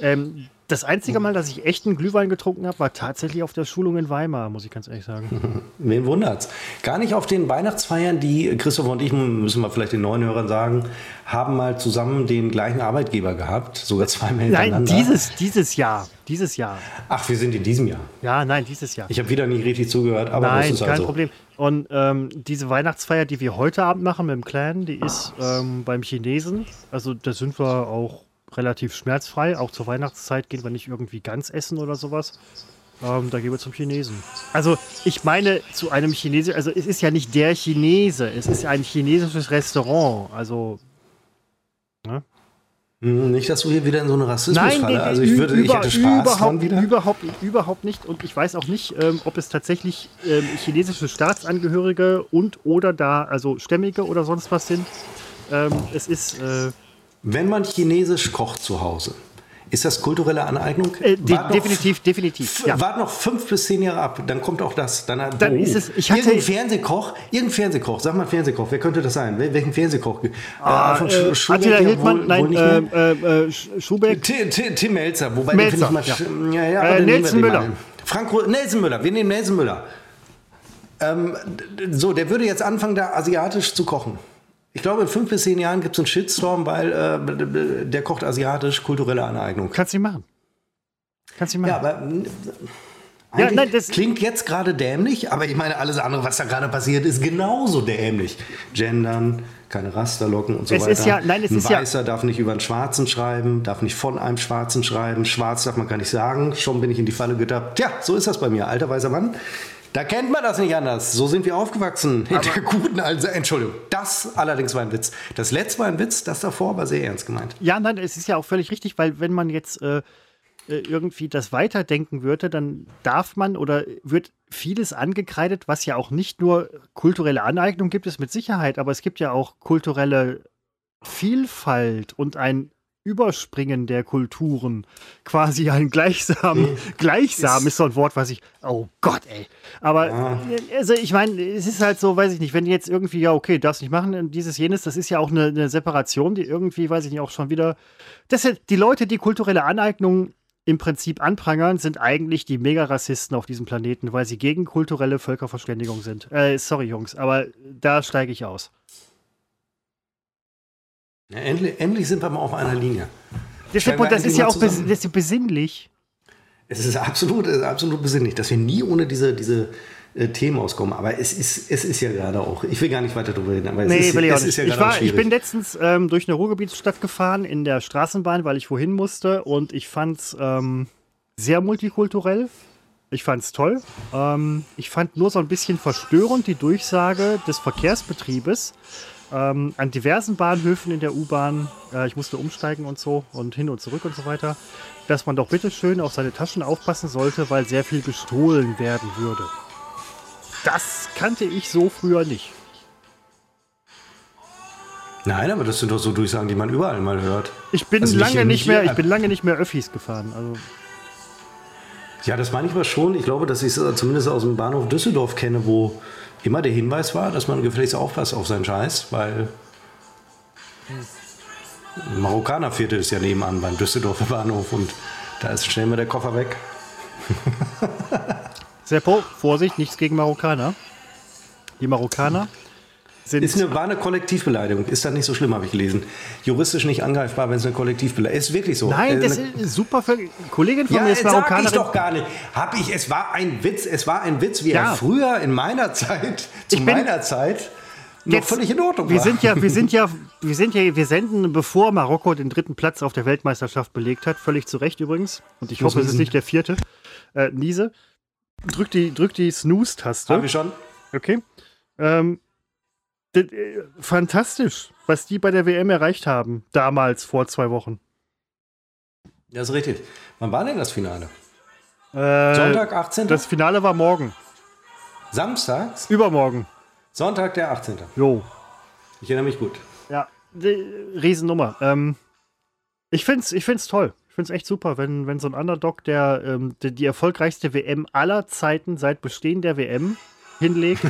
Ähm, das einzige Mal, dass ich echten Glühwein getrunken habe, war tatsächlich auf der Schulung in Weimar, muss ich ganz ehrlich sagen. Wen wundert's? Gar nicht auf den Weihnachtsfeiern, die Christoph und ich, müssen wir vielleicht den neuen Hörern sagen, haben mal zusammen den gleichen Arbeitgeber gehabt, sogar zweimal Nein, hintereinander. dieses, dieses Jahr. Dieses Jahr. Ach, wir sind in diesem Jahr. Ja, nein, dieses Jahr. Ich habe wieder nicht richtig zugehört, aber Nein, das ist kein halt so. Problem. Und ähm, diese Weihnachtsfeier, die wir heute Abend machen mit dem Clan, die ist ähm, beim Chinesen. Also da sind wir auch relativ schmerzfrei. Auch zur Weihnachtszeit gehen wir nicht irgendwie ganz essen oder sowas. Ähm, da gehen wir zum Chinesen. Also ich meine zu einem Chinesen, also es ist ja nicht der Chinese, es ist ein chinesisches Restaurant. Also Hm, Nicht, dass du hier wieder in so eine Nein, Rassismusfalle. nee, also ich würde, ich über- hätte Spaß überhaupt, dran wieder. Überhaupt, überhaupt nicht. Und ich weiß auch nicht, ähm, ob es tatsächlich ähm, chinesische Staatsangehörige und oder da, also Stämmige oder sonst was sind. Ähm, es ist äh, Wenn man chinesisch kocht zu Hause, ist das kulturelle Aneignung? äh, de noch- definitiv, definitiv. Ja. Wart noch fünf bis zehn Jahre ab, dann kommt auch das. Dann, Dann oh, ist es- ich hatte- irgendein Fernsehkoch, irgendein Fernsehkoch, sag mal Fernsehkoch, wer könnte das sein? Wel- Welchen Fernsehkoch? Äh, Alfons Äh, Sch- Schubeck, Attila Hildmann, wohl- nein, wohl äh, äh, äh, Sch- Schubeck. Tim, Tim, Tim Melzer, wobei Melzer, den finde ich mal. ja. Ja. Ja, Äh, Nelson Müller. mal. Frank Nelson Müller, wir nehmen Nelson Müller. Ähm, so, der würde jetzt anfangen, da asiatisch zu kochen. Ich glaube, in fünf bis zehn Jahren gibt es einen Shitstorm, weil äh, der kocht asiatisch, kulturelle Aneignung. Kannst du nicht machen. Kannst du nicht Ja, machen. aber mm, Ja, nein, das- klingt jetzt gerade dämlich, aber ich meine, alles andere, was da gerade passiert, ist genauso dämlich. Gendern, keine Rasterlocken und so Es weiter. ist ja- nein, es Ein ist ja- Weißer darf nicht über einen Schwarzen schreiben, darf nicht von einem Schwarzen schreiben. Schwarz darf man gar nicht sagen. Schon bin ich in die Falle getappt. Tja, so ist das bei mir, alter weißer Mann. Da kennt man das nicht anders. So sind wir aufgewachsen. In der guten also, Entschuldigung, das allerdings war ein Witz. Das letzte war ein Witz, das davor war sehr ernst gemeint. Ja, nein, es ist ja auch völlig richtig, weil wenn man jetzt äh, äh, irgendwie das weiterdenken würde, dann darf man oder wird vieles angekreidet, was ja auch nicht nur kulturelle Aneignung gibt es mit Sicherheit, aber es gibt ja auch kulturelle Vielfalt und ein Überspringen der Kulturen, quasi ein gleichsam, gleichsam ist so ein Wort, was ich, oh Gott, ey. Aber, äh, also ich meine, es ist halt so, weiß ich nicht, wenn die jetzt irgendwie, ja, okay, darfst nicht machen, dieses, jenes, das ist ja auch eine, eine Separation, die irgendwie, weiß ich nicht, auch schon wieder, das sind die Leute, die kulturelle Aneignung im Prinzip anprangern, sind eigentlich die Mega-Rassisten auf diesem Planeten, weil sie gegen kulturelle Völkerverständigung sind. Äh, sorry, Jungs, aber da steige ich aus. Ja, endlich, endlich sind wir mal auf einer Linie. Das, Steigen wir das ist ja auch bes ist besinnlich. Es ist absolut, es ist absolut besinnlich, dass wir nie ohne diese, diese äh, Themen auskommen. Aber es ist, es ist ja gerade auch, ich will gar nicht weiter darüber reden, aber es Nee, ist, will ich auch nicht. ja ich, war, ich bin letztens ähm, durch eine Ruhrgebietsstadt gefahren in der Straßenbahn, weil ich wohin musste und ich fand es ähm, sehr multikulturell. Ich fand es toll. Ähm, ich fand nur so ein bisschen verstörend die Durchsage des Verkehrsbetriebes. Ähm, an diversen Bahnhöfen in der U-Bahn, äh, ich musste umsteigen und so und hin und zurück und so weiter, dass man doch bitte schön auf seine Taschen aufpassen sollte, weil sehr viel gestohlen werden würde. Das kannte ich so früher nicht. Nein, aber das sind doch so Durchsagen, die man überall mal hört. Ich bin Also lange nicht nicht mehr, ich bin lange nicht mehr Öffis gefahren. Also Ja, das meine ich aber schon. Ich glaube, dass ich es zumindest aus dem Bahnhof Düsseldorf kenne, wo immer der Hinweis war, dass man gefälligst aufpasst auf seinen Scheiß, weil Marokkanerviertel ist ja nebenan beim Düsseldorfer Bahnhof und da ist schnell mal der Koffer weg. Seppo, Vorsicht, nichts gegen Marokkaner. Die Marokkaner sind. Ist eine, war eine Kollektivbeleidigung. Ist das nicht so schlimm, habe ich gelesen. Juristisch nicht angreifbar, wenn es eine Kollektivbeleidigung ist. wirklich so. Nein, Äh, das eine- ist super für. Kollegin von ja, mir ist sag ich Marokkanerin. doch gar nicht. Hab ich, es war ein Witz, es war ein Witz, wie Ja. er früher in meiner Zeit, zu Ich bin- meiner Zeit, noch Jetzt- völlig in Ordnung Wir war. sind ja, wir sind ja, wir sind ja, wir senden, bevor Marokko den dritten Platz auf der Weltmeisterschaft belegt hat. Völlig zu Recht übrigens. Und ich hoffe, es ist nicht der vierte. Äh, Niese. Drück die, drück die Snooze-Taste. Haben wir schon? Okay. Ähm, äh, fantastisch, was die bei der WM erreicht haben, damals vor zwei Wochen. Das ist richtig. Wann war denn das Finale? Äh, Sonntag, 18. Das Finale war morgen. Samstags? Übermorgen. Sonntag, der 18. Jo. Ich erinnere mich gut. Ja, die Riesennummer. Ähm, ich find's, ich find's toll. Ich find's echt super, wenn, wenn so ein Underdog, der ähm, die, die erfolgreichste WM aller Zeiten seit Bestehen der WM hinlegt.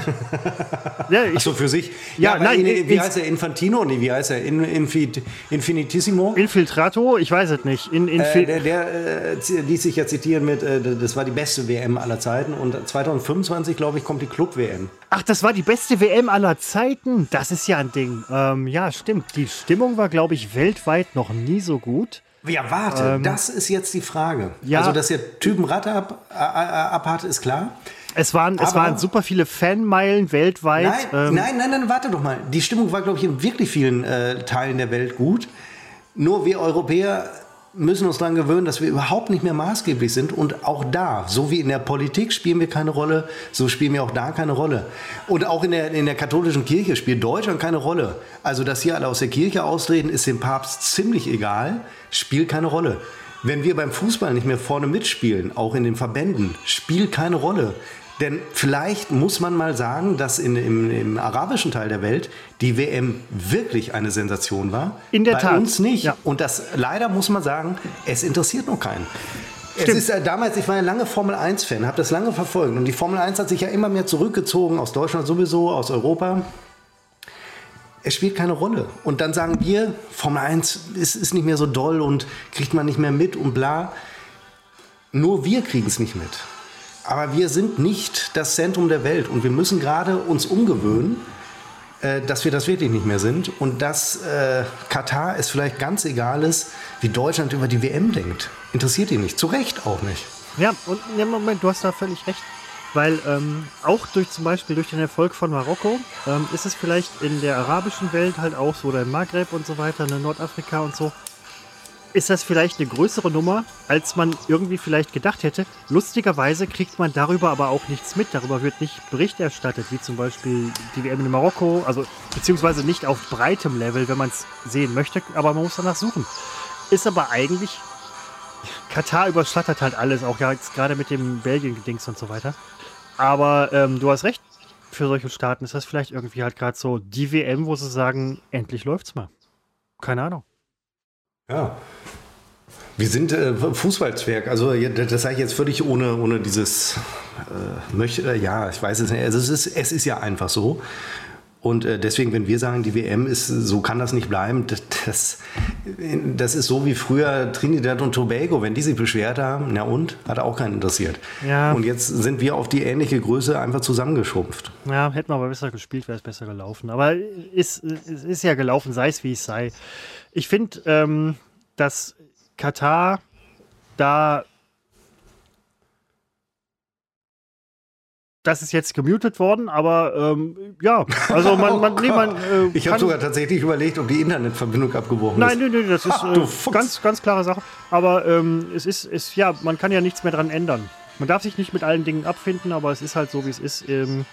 ja, ich, Achso, für sich. Ja, weil nein, ins- wie heißt er? Infantino? Nee, wie heißt er? In, Infi- Infinitissimo? Infiltrato, ich weiß es nicht. In, Äh, der der äh, ließ sich ja zitieren mit, äh, das war die beste WM aller Zeiten und 2025, glaube ich, kommt die Club-WM. Ach, das war die beste WM aller Zeiten. Das ist ja ein Ding. Ähm, ja, stimmt. Die Stimmung war, glaube ich, weltweit noch nie so gut. Ja, warte, das ist jetzt die Frage. Ähm, ja. Also, dass der Typen Ratte ab, äh, äh, abhat, ist klar. Es waren, es waren super viele Fanmeilen weltweit. Nein, ähm, nein, nein, nein, warte doch mal. Die Stimmung war, glaube ich, in wirklich vielen äh, Teilen der Welt gut. Nur wir Europäer müssen uns daran gewöhnen, dass wir überhaupt nicht mehr maßgeblich sind. Und auch da, so wie in der Politik spielen wir keine Rolle, so spielen wir auch da keine Rolle. Und auch in der, in der katholischen Kirche spielt Deutschland keine Rolle. Also, dass hier alle aus der Kirche austreten, ist dem Papst ziemlich egal, spielt keine Rolle. Wenn wir beim Fußball nicht mehr vorne mitspielen, auch in den Verbänden, spielt keine Rolle. Denn vielleicht muss man mal sagen, dass in, im, im arabischen Teil der Welt die WM wirklich eine Sensation war. In der Bei Tat. uns nicht. Ja. Und das leider muss man sagen, es interessiert noch keinen. Es ist äh, damals, ich war ja lange Formel 1-Fan, habe das lange verfolgt. Und die Formel 1 hat sich ja immer mehr zurückgezogen, aus Deutschland sowieso, aus Europa. Es spielt keine Rolle. Und dann sagen wir, Formel 1 ist, ist nicht mehr so doll und kriegt man nicht mehr mit und bla. Nur wir kriegen es nicht mit. Aber wir sind nicht das Zentrum der Welt und wir müssen gerade uns umgewöhnen, äh, dass wir das wirklich nicht mehr sind und dass äh, Katar es vielleicht ganz egal ist, wie Deutschland über die WM denkt. Interessiert ihn nicht. Zu Recht auch nicht. Ja, und im Moment, du hast da völlig recht. Weil ähm, auch durch zum Beispiel durch den Erfolg von Marokko ähm, ist es vielleicht in der arabischen Welt halt auch so, oder im Maghreb und so weiter, in Nordafrika und so, ist das vielleicht eine größere Nummer, als man irgendwie vielleicht gedacht hätte. Lustigerweise kriegt man darüber aber auch nichts mit. Darüber wird nicht Bericht erstattet, wie zum Beispiel die WM in Marokko, also beziehungsweise nicht auf breitem Level, wenn man es sehen möchte, aber man muss danach suchen. Ist aber eigentlich Katar überschattet halt alles, auch jetzt gerade mit dem Belgien-Dings und so weiter. Aber ähm, du hast recht, für solche Staaten ist das vielleicht irgendwie halt gerade so die WM, wo sie sagen, endlich läuft's mal. Keine Ahnung. Ja. Wir sind äh, Fußballzwerg. Also das sage ich jetzt völlig ohne, ohne dieses äh, möchte. Äh, ja, ich weiß es nicht. Also es ist, es ist ja einfach so. Und äh, deswegen, wenn wir sagen, die WM ist, so kann das nicht bleiben, das, das, ist so wie früher Trinidad und Tobago. Wenn die sich beschwert haben, na und? Hat auch keinen interessiert. Ja. Und jetzt sind wir auf die ähnliche Größe einfach zusammengeschrumpft. Ja, hätten wir aber besser gespielt, wäre es besser gelaufen. Aber ist, es ist ja gelaufen, sei es wie es sei. Ich finde, ähm, dass Katar da. Das ist jetzt gemutet worden, aber ähm, ja, also man, man, nee, man äh, Ich habe sogar tatsächlich überlegt, ob die Internetverbindung abgebrochen Nein, ist. nein, nein, das ist äh, ganz, ganz klare Sache. Aber ähm, es ist, ist, ja, man kann ja nichts mehr dran ändern. Man darf sich nicht mit allen Dingen abfinden, aber es ist halt so, wie es ist. Ähm,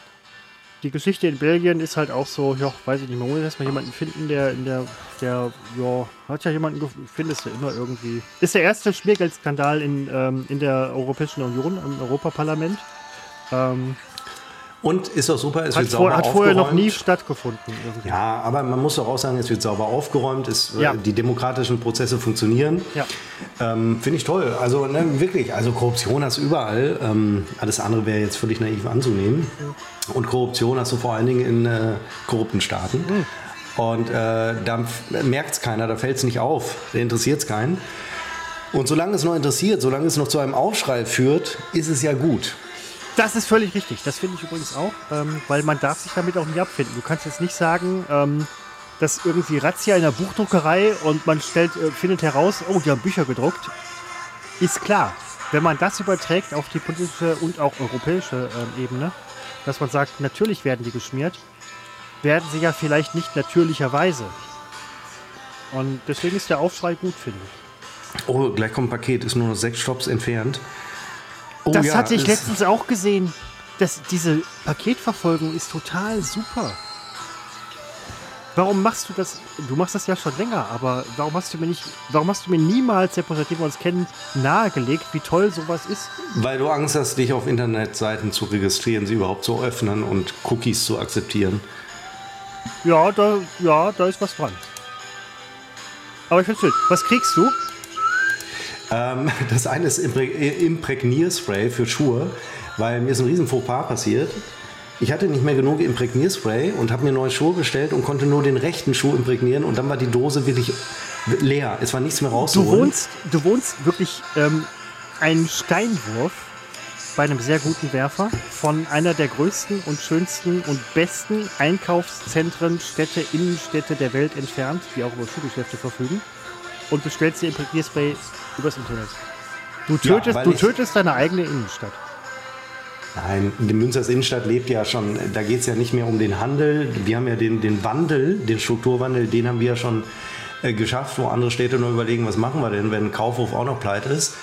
die Geschichte in Belgien ist halt auch so, ja, weiß ich nicht, man muss erstmal jemanden finden, der in der, der, ja, hat ja jemanden, findest du immer irgendwie. Ist der erste Schmiergeldskandal in, ähm, in der Europäischen Union, im Europaparlament. Ähm, Und ist doch super, es hat wird vor, sauber hat vorher noch aufgeräumt. nie stattgefunden. Irgendwie. Ja, aber man muss doch auch sagen, es wird sauber aufgeräumt, es, Ja. äh, die demokratischen Prozesse funktionieren. Ja. Ähm, Finde ich toll. Also ne, wirklich, also Korruption hast du überall. Ähm, alles andere wäre jetzt völlig naiv anzunehmen. Und Korruption hast du vor allen Dingen in äh, korrupten Staaten. Und äh, da merkt es keiner, da fällt es nicht auf, da interessiert es keinen. Und solange es noch interessiert, solange es noch zu einem Aufschrei führt, ist es ja gut. Das ist völlig richtig. Das finde ich übrigens auch, ähm, weil man darf sich damit auch nicht abfinden. Du kannst jetzt nicht sagen, ähm, dass irgendwie Razzia in der Buchdruckerei und man stellt, äh, findet heraus, oh, die haben Bücher gedruckt. Ist klar. Wenn man das überträgt auf die politische und auch europäische ähm, Ebene, dass man sagt, natürlich werden die geschmiert, werden sie ja vielleicht nicht natürlicherweise. Und deswegen ist der Aufschrei gut, finde ich. Oh, gleich kommt ein Paket, ist nur noch sechs Stops entfernt. Oh, das ja, hatte ich letztens auch gesehen. Das, diese Paketverfolgung ist total super. Warum machst du das? Du machst das ja schon länger, aber warum hast du mir nicht, warum hast du mir niemals, wir uns kennen, nahegelegt, wie toll sowas ist? Weil du Angst hast, dich auf Internetseiten zu registrieren, sie überhaupt zu öffnen und Cookies zu akzeptieren. Ja, da, ja, da ist was dran. Aber ich find's wild. Was kriegst du? Ähm, das eine ist Imprä Imprägnierspray für Schuhe, weil mir ist ein riesen Fauxpas passiert. Ich hatte nicht mehr genug Imprägnierspray und habe mir neue Schuhe bestellt und konnte nur den rechten Schuh imprägnieren und dann war die Dose wirklich leer. Es war nichts mehr Du rauszuholen. wohnst, du wohnst wirklich ähm, einen Steinwurf bei einem sehr guten Werfer von einer der größten und schönsten und besten Einkaufszentren, Städte, Innenstädte der Welt entfernt, die auch über Schuhgeschäfte verfügen und bestellst dir Imprägnierspray übers Internet. Du Ja, tötest, weil du tötest deine eigene Innenstadt. Nein, die Münsters Innenstadt lebt ja schon, da geht es ja nicht mehr um den Handel. Wir haben ja den, den Wandel, den Strukturwandel, den haben wir ja schon äh, geschafft, wo andere Städte nur überlegen, was machen wir denn, wenn ein Kaufhof auch noch pleite ist.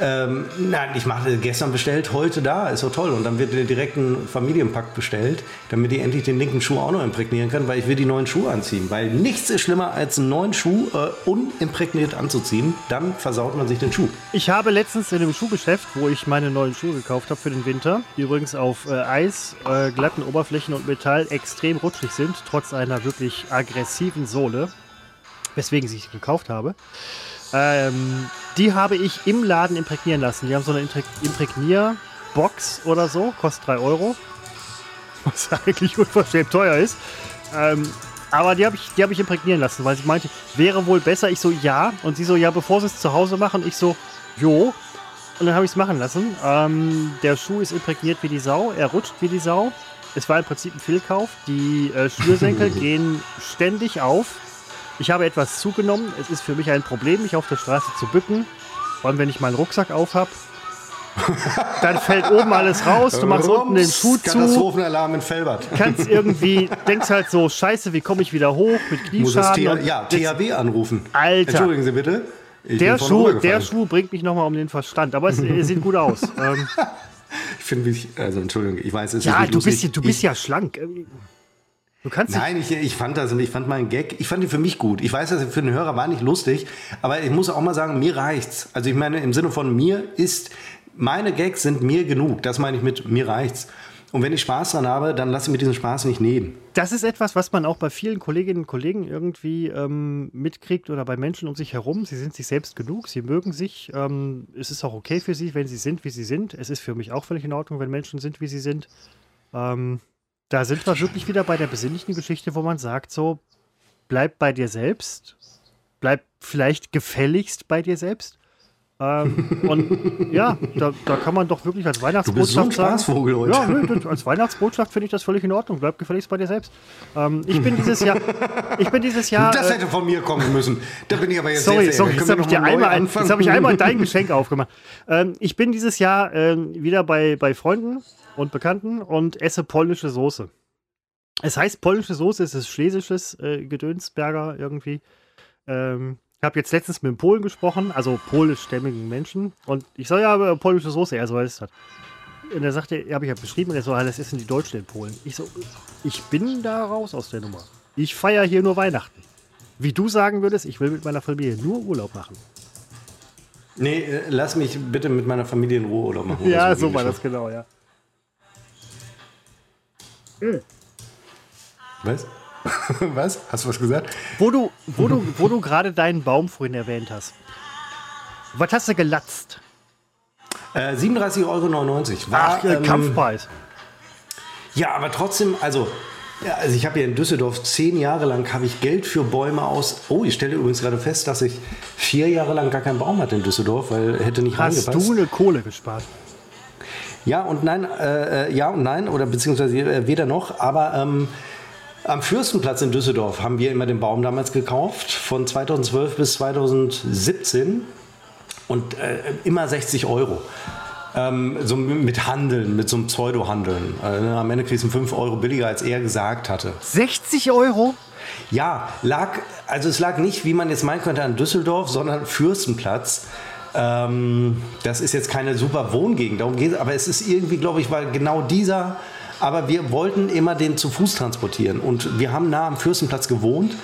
Ähm, nein, ich mache gestern bestellt, heute da, ist so toll. Und dann wird dir direkt ein Familienpack bestellt, damit ich endlich den linken Schuh auch noch imprägnieren kann, weil ich will die neuen Schuhe anziehen. Weil nichts ist schlimmer, als einen neuen Schuh äh, unimprägniert anzuziehen. Dann versaut man sich den Schuh. Ich habe letztens in einem Schuhgeschäft, wo ich meine neuen Schuhe gekauft habe für den Winter, die übrigens auf äh, Eis, äh, glatten Oberflächen und Metall extrem rutschig sind, trotz einer wirklich aggressiven Sohle, weswegen ich sie gekauft habe. Ähm, die habe ich im Laden imprägnieren lassen. Die haben so eine Imprä- Imprägnierbox oder so, kostet 3 Euro. Was eigentlich unverschämt teuer ist. Ähm, aber die habe ich, die hab ich imprägnieren lassen, weil sie meinte, wäre wohl besser. Ich so, ja. Und sie so, ja, bevor sie es zu Hause machen. Ich so, jo. Und dann habe ich es machen lassen. Ähm, der Schuh ist imprägniert wie die Sau. Er rutscht wie die Sau. Es war im Prinzip ein Fehlkauf. Die äh, Schnürsenkel gehen ständig auf. Ich habe etwas zugenommen. Es ist für mich ein Problem, mich auf der Straße zu bücken. Vor allem, wenn ich meinen Rucksack auf habe. Dann fällt oben alles raus. Du machst unten den Schuh zu. Katastrophenalarm in Felbert. Kannst irgendwie, denkst halt so, scheiße, wie komme ich wieder hoch mit Knieschaden? Ja, THW anrufen. Alter. Entschuldigen Sie bitte. Der Schuh, der. Schuh bringt mich nochmal um den Verstand. Aber es, es sieht gut aus. Ähm, Ich finde mich, also Entschuldigung, ich weiß, es ist ja, nicht du lustig. bist, ja- du bist ich, ja schlank. Du kannst Nein, ich, ich fand das ich fand meinen Gag, ich fand ihn für mich gut. Ich weiß, dass er für den Hörer war nicht lustig, aber ich muss auch mal sagen, mir reicht's. Also ich meine, im Sinne von mir ist, meine Gags sind mir genug. Das meine ich mit mir reicht's. Und wenn ich Spaß dran habe, dann lasse ich mir diesen Spaß nicht nehmen. Das ist etwas, was man auch bei vielen Kolleginnen und Kollegen irgendwie ähm, mitkriegt oder bei Menschen um sich herum. Sie sind sich selbst genug, sie mögen sich. Ähm, es ist auch okay für sie, wenn sie sind, wie sie sind. Es ist für mich auch völlig in Ordnung, wenn Menschen sind, wie sie sind. Ähm, da sind wir wirklich wieder bei der besinnlichen Geschichte, wo man sagt, so, bleib bei dir selbst, bleib vielleicht gefälligst bei dir selbst. Ähm, und ja, da, da kann man doch wirklich als Du bist so ein Weihnachtsbotschaft sagen. Spaßvogel heute. Ja, nö, als Weihnachtsbotschaft finde ich das völlig in Ordnung. Bleib gefälligst bei dir selbst. Ähm, ich bin dieses Jahr, ich bin dieses Jahr. das äh, hätte von mir kommen müssen. Da bin ich aber jetzt Sorry, sehr sorry, jetzt habe ich, dir einmal ein, jetzt hab ich einmal dein Geschenk aufgemacht. Ähm, ich bin dieses Jahr ähm, wieder bei, bei Freunden und Bekannten und esse polnische Soße. Es heißt polnische Soße, es ist schlesisches äh, Gedönsberger irgendwie. Ähm, ich habe jetzt letztens mit einem Polen gesprochen, also polischstämmigen Menschen. Und ich soll ja aber polnische Soße, er so ist das. Und er sagte, habe ich ja beschrieben, und er so, ah, das essen die Deutschen in Polen. Ich so, ich bin da raus aus der Nummer. Ich feiere hier nur Weihnachten. Wie du sagen würdest, ich will mit meiner Familie nur Urlaub machen. Nee, äh, lass mich bitte mit meiner Familie in Ruhe Urlaub machen. Ja, so war das genau, ja. Was? was? Hast du was gesagt? Wo du, wo du, wo du gerade deinen Baum vorhin erwähnt hast. Was hast du gelatzt? Äh, 37,99 Euro. War, Ach, äh, ähm, Kampfpreis. Ja, aber trotzdem, also Ja, also ich habe ja in Düsseldorf zehn Jahre lang habe ich Geld für Bäume aus. Oh, ich stelle übrigens gerade fest, dass ich vier Jahre lang gar keinen Baum hatte in Düsseldorf, weil hätte nicht Hast reingepasst. du eine Kohle gespart? Ja und nein, äh, äh, ja und nein, oder beziehungsweise äh, weder noch, aber ähm, am Fürstenplatz in Düsseldorf haben wir immer den Baum damals gekauft, von 2012 bis 2017 und äh, immer 60 Euro. Ähm, so mit Handeln, mit so einem Pseudo-Handeln. Äh, am Ende kriegst du 5 Euro billiger, als er gesagt hatte. 60 Euro? Ja, lag, also es lag nicht, wie man jetzt meinen könnte, an Düsseldorf, sondern Fürstenplatz. Ähm, das ist jetzt keine super Wohngegend, darum geht aber es ist irgendwie, glaube ich, weil genau dieser, aber wir wollten immer den zu Fuß transportieren und wir haben nah am Fürstenplatz gewohnt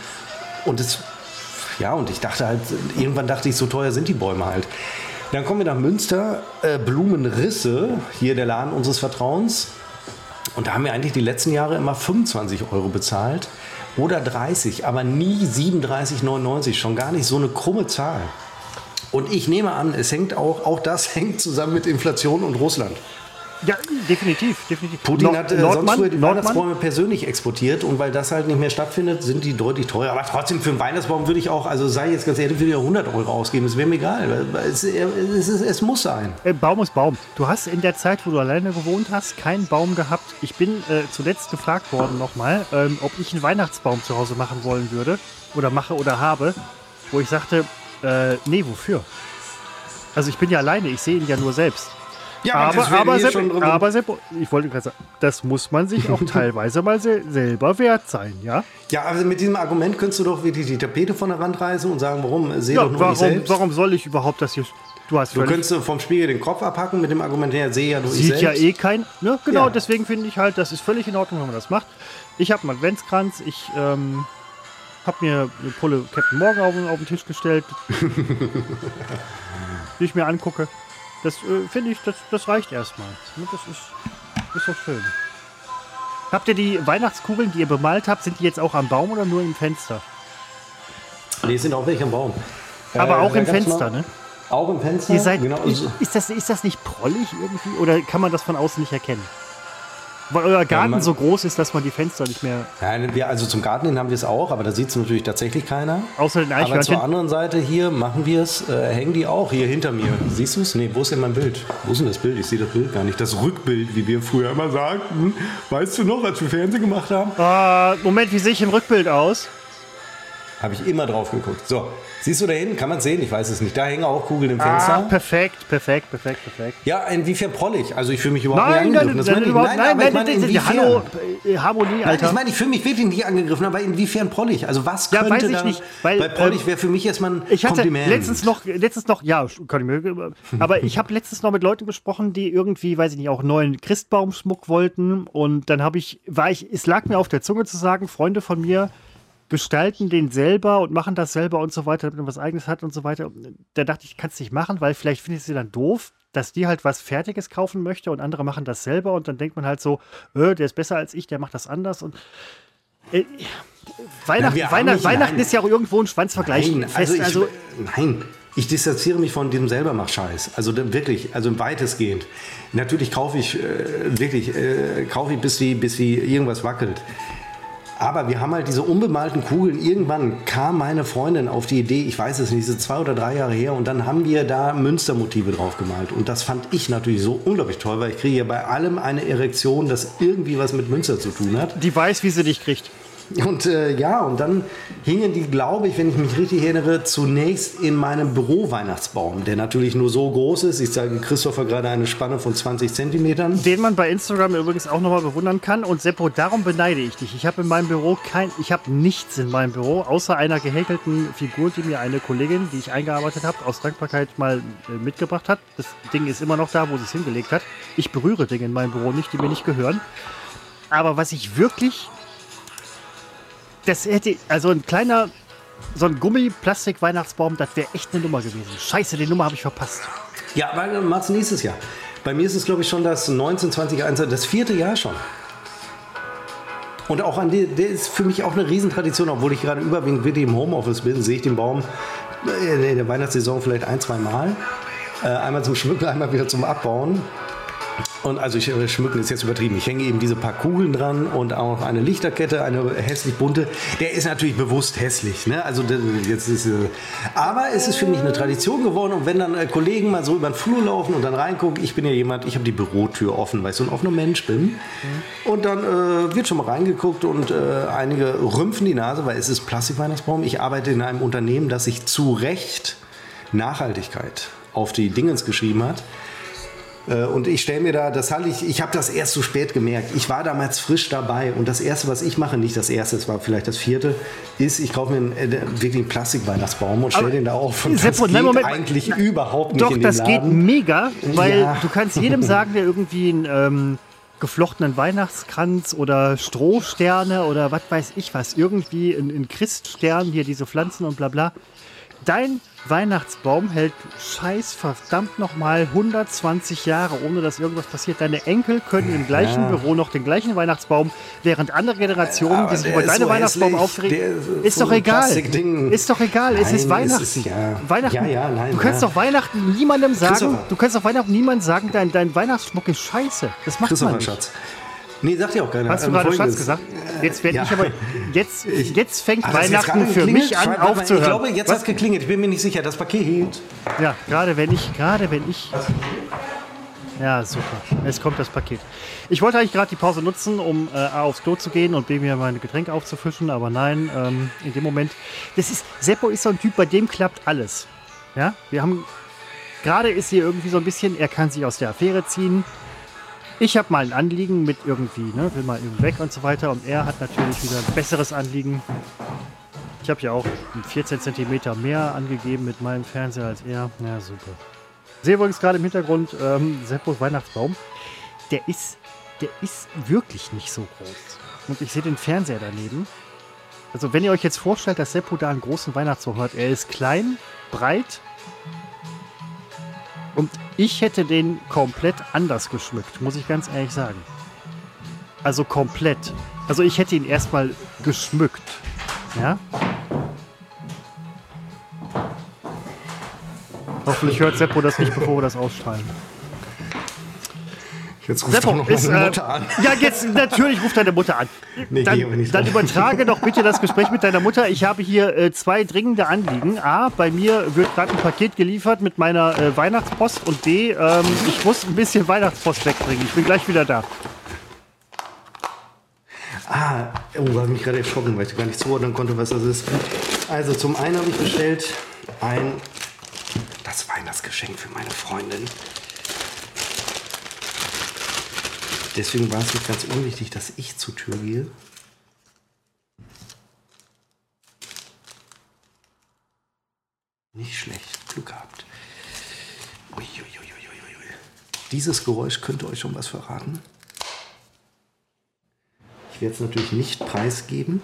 und es, ja, und ich dachte halt, irgendwann dachte ich, so teuer sind die Bäume halt. Dann kommen wir nach Münster, äh, Blumenrisse, hier der Laden unseres Vertrauens. Und da haben wir eigentlich die letzten Jahre immer 25 Euro bezahlt oder 30, aber nie 37,99. Schon gar nicht so eine krumme Zahl. Und ich nehme an, es hängt auch, auch das hängt zusammen mit Inflation und Russland. Ja, definitiv, definitiv. Putin Nord- hat äh, sonst Nordmann, früher die Nordmann? Weihnachtsbäume persönlich exportiert und weil das halt nicht mehr stattfindet, sind die deutlich teurer. Aber trotzdem für einen Weihnachtsbaum würde ich auch, also sei jetzt ganz ehrlich, würde ich auch 100 Euro ausgeben. Das wäre mir egal. Es, es, es, es muss sein. Äh, Baum ist Baum. Du hast in der Zeit, wo du alleine gewohnt hast, keinen Baum gehabt. Ich bin äh, zuletzt gefragt worden nochmal, ähm, ob ich einen Weihnachtsbaum zu Hause machen wollen würde oder mache oder habe, wo ich sagte, äh, nee, wofür? Also ich bin ja alleine, ich sehe ihn ja nur selbst. Ja, aber, aber, Sepp, aber Sepp, ich wollte gerade sagen, das muss man sich auch teilweise mal se selber wert sein, ja? Ja, also mit diesem Argument könntest du doch wirklich die Tapete von der Wand reißen und sagen, warum? Seh ja doch nur warum, selbst. warum soll ich überhaupt das hier? Du hast Du könntest vom Spiegel den Kopf abhacken mit dem Argument, ja, sehe ja nur ich Sieht selbst. ja eh kein. Ne? Genau, Ja. deswegen finde ich halt, das ist völlig in Ordnung, wenn man das macht. Ich habe einen Adventskranz, ich ähm, habe mir eine Pulle Captain Morgan auf, den- auf den Tisch gestellt, die ich mir angucke. Das äh, finde ich, das, das reicht erstmal. Ne, Das ist, ist doch schön. Habt ihr die Weihnachtskugeln, die ihr bemalt habt, sind die jetzt auch am Baum oder nur im Fenster? Nee, es sind auch welche am Baum. Aber Äh, auch im Fenster, ne? Auch im Fenster? Ihr seid, genau. ist, ist, das, ist das nicht prollig irgendwie? Oder kann man das von außen nicht erkennen? Weil euer Garten man- so groß ist, dass man die Fenster nicht mehr. Nein, wir, also zum Garten hin haben wir es auch, aber da sieht es natürlich tatsächlich keiner. Außer den Aber Eichhörnchen. zur anderen Seite hier machen wir es, äh, hängen die auch hier hinter mir. Siehst du es? Nee, wo ist denn mein Bild? Wo ist denn das Bild? Ich sehe das Bild gar nicht. Das Rückbild, wie wir früher immer sagten. Weißt du noch, als wir Fernsehen gemacht haben? Ah, Moment, wie sehe ich im Rückbild aus? Habe ich immer drauf geguckt. So, siehst du da hinten? Kann man sehen? Ich weiß es nicht. Da hängen auch Kugeln im Ah, Fenster. perfekt, perfekt, perfekt, perfekt. ja, inwiefern prollig? Also ich fühle mich überhaupt Nein, nicht nein, angegriffen. nein, Das nein, überhaupt, nein, aber nein, ich meine, nein, nein, inwiefern? hallo, Harmonie, Nein, Alter. ich meine, ich fühle mich wirklich nicht angegriffen, aber inwiefern prollig? Also was Ja, könnte weiß ich da, nicht, weil, weil prollig ähm, wäre für mich erstmal ein Ich hatte Kompliment. letztens noch, letztens noch, ja, kann ich mir, aber ich habe letztens noch mit Leuten gesprochen, die irgendwie, weiß ich nicht, auch neuen Christbaumschmuck wollten und dann habe ich, war ich, es lag mir auf der Zunge zu sagen, Freunde von mir gestalten den selber und machen das selber und so weiter, damit man was eigenes hat und so weiter. Da dachte ich, kannst nicht machen, weil vielleicht findest du dann doof, dass die halt was Fertiges kaufen möchte und andere machen das selber und dann denkt man halt so, äh, der ist besser als ich, der macht das anders und äh, Weihnachten, wir haben Weihnachten, ist ja auch irgendwo ein Schwanzvergleich. Nein, fest, also ich, also nein, ich distanziere mich von diesem Selbermach-Scheiß. Also wirklich, also weitestgehend. Natürlich kaufe ich äh, wirklich, äh, kaufe ich, bis wie, bis wie irgendwas wackelt. Aber wir haben halt diese unbemalten Kugeln. Irgendwann kam meine Freundin auf die Idee, ich weiß es nicht, ist zwei oder drei Jahre her, und dann haben wir da Münstermotive drauf gemalt. Und das fand ich natürlich so unglaublich toll, weil ich kriege ja bei allem eine Erektion, das irgendwie was mit Münster zu tun hat. die weiß, wie sie dich kriegt. Und äh, ja, und dann hingen die, glaube ich, wenn ich mich richtig erinnere, zunächst in meinem Büro-Weihnachtsbaum, der natürlich nur so groß ist. Ich sage Christopher gerade eine Spanne von 20 Zentimetern. Den man bei Instagram übrigens auch nochmal bewundern kann. Und Seppo, darum beneide ich dich. Ich habe in meinem Büro kein, ich habe nichts in meinem Büro, außer einer gehäkelten Figur, die mir eine Kollegin, die ich eingearbeitet habe, aus Dankbarkeit mal äh, mitgebracht hat. Das Ding ist immer noch da, wo sie es hingelegt hat. Ich berühre Dinge in meinem Büro nicht, die mir nicht gehören. Aber was ich wirklich, das hätte, also ein kleiner, so ein Gummi-Plastik-Weihnachtsbaum, das wäre echt eine Nummer gewesen. Scheiße, die Nummer habe ich verpasst. Ja, weil mach's nächstes Jahr. Bei mir ist es, glaube ich, schon das 19, 20, 21, das vierte Jahr schon. Und auch an die, der ist für mich auch eine Riesentradition, obwohl ich gerade überwiegend wirklich im Homeoffice bin, sehe ich den Baum äh, in der Weihnachtssaison vielleicht ein, zwei Mal. Äh, einmal zum Schmücken, einmal wieder zum Abbauen. Und also ich äh, schmücken ist jetzt übertrieben. Ich hänge eben diese paar Kugeln dran und auch eine Lichterkette, eine hässlich bunte. Der ist natürlich bewusst hässlich. Ne? Also jetzt ist, äh, aber es ist für mich eine Tradition geworden. Und wenn dann äh, Kollegen mal so über den Flur laufen und dann reingucken, ich bin ja jemand, ich habe die Bürotür offen, weil ich so ein offener Mensch bin. Und dann äh, wird schon mal reingeguckt und äh, einige rümpfen die Nase, weil es ist Plastikweihnachtsbaum. Ich arbeite in einem Unternehmen, das sich zu Recht Nachhaltigkeit auf die Dingens geschrieben hat. Äh, Und ich stelle mir da, das halte ich, ich habe das erst zu spät gemerkt. Ich war damals frisch dabei und das erste, was ich mache, nicht das erste, es war vielleicht das vierte, ist, ich kaufe mir einen, äh, wirklich einen Plastikweihnachtsbaum und stelle den da auf. Und das Seppo, geht nein, Moment. eigentlich überhaupt nicht Doch, in den das geht Laden. mega, weil Ja. du kannst jedem sagen, der irgendwie einen ähm, geflochtenen Weihnachtskranz oder Strohsterne oder was weiß ich was, irgendwie ein, ein Christstern, hier diese Pflanzen und bla bla. Dein Weihnachtsbaum hält scheiß verdammt nochmal 120 Jahre, ohne dass irgendwas passiert. Deine Enkel können im gleichen Ja. Büro noch den gleichen Weihnachtsbaum, während andere Generationen, die sich über deine so Weihnachtsbaum aufregen, ist so doch egal. Ist doch egal, es ist Nein, Weihnachten. es ist- ja. Weihnachten. Nein, du kannst doch Weihnachten niemandem sagen, du kannst doch Weihnachten niemandem sagen, dein, dein Weihnachtsschmuck ist scheiße. Das macht man nicht. Schatz. Nee, sagt ja auch keiner. Hast du Ähm, gerade Schatz gesagt? Jetzt werde ja. ich aber jetzt, jetzt fängt jetzt Weihnachten für mich an aufzuhören. Ich glaube, jetzt hat es geklingelt. Ich bin mir nicht sicher. Das Paket. Ja, gerade wenn ich, gerade wenn ich. Ja, super. Es kommt das Paket. Ich wollte eigentlich gerade die Pause nutzen, um äh, A aufs Klo zu gehen und B mir meine Getränke aufzufischen, aber nein, ähm, in dem Moment. Das ist, Seppo ist so ein Typ, bei dem klappt alles. Ja, wir haben. Gerade ist hier irgendwie so ein bisschen, er kann sich aus der Affäre ziehen. Ich habe mal ein Anliegen mit irgendwie, ne, will mal irgendwie weg und so weiter. Und er hat natürlich wieder ein besseres Anliegen. Ich habe ja auch 14 cm mehr angegeben mit meinem Fernseher als er. Ja, super. Ich sehe übrigens gerade im Hintergrund ähm, Seppos Weihnachtsbaum. Der ist, der ist wirklich nicht so groß. Und ich sehe den Fernseher daneben. Also wenn ihr euch jetzt vorstellt, dass Seppo da einen großen Weihnachtsbaum hat, er ist klein, breit. Und ich hätte den komplett anders geschmückt, muss ich ganz ehrlich sagen. Also komplett. Also ich hätte ihn erstmal geschmückt. Ja? Hoffentlich hört Seppo das nicht, bevor wir das ausstrahlen. Jetzt ruft Seppo, noch ist, meine äh, Mutter an. Ja, jetzt natürlich ruft deine Mutter an. Nee, dann, dann übertrage doch bitte das Gespräch mit deiner Mutter. Ich habe hier äh, zwei dringende Anliegen. A, bei mir wird gerade ein Paket geliefert mit meiner äh, Weihnachtspost und B, ähm, ich muss ein bisschen Weihnachtspost wegbringen. Ich bin gleich wieder da. Ah, oh, habe mich gerade erschrocken, weil ich gar nicht zuordnen konnte, was das ist. Also zum einen habe ich bestellt ein das Weihnachtsgeschenk für meine Freundin. Deswegen war es nicht ganz unwichtig, dass ich zur Tür gehe. Nicht schlecht, Glück gehabt. Uiuiuiuiui. Dieses Geräusch könnte euch schon was verraten. Ich werde es natürlich nicht preisgeben.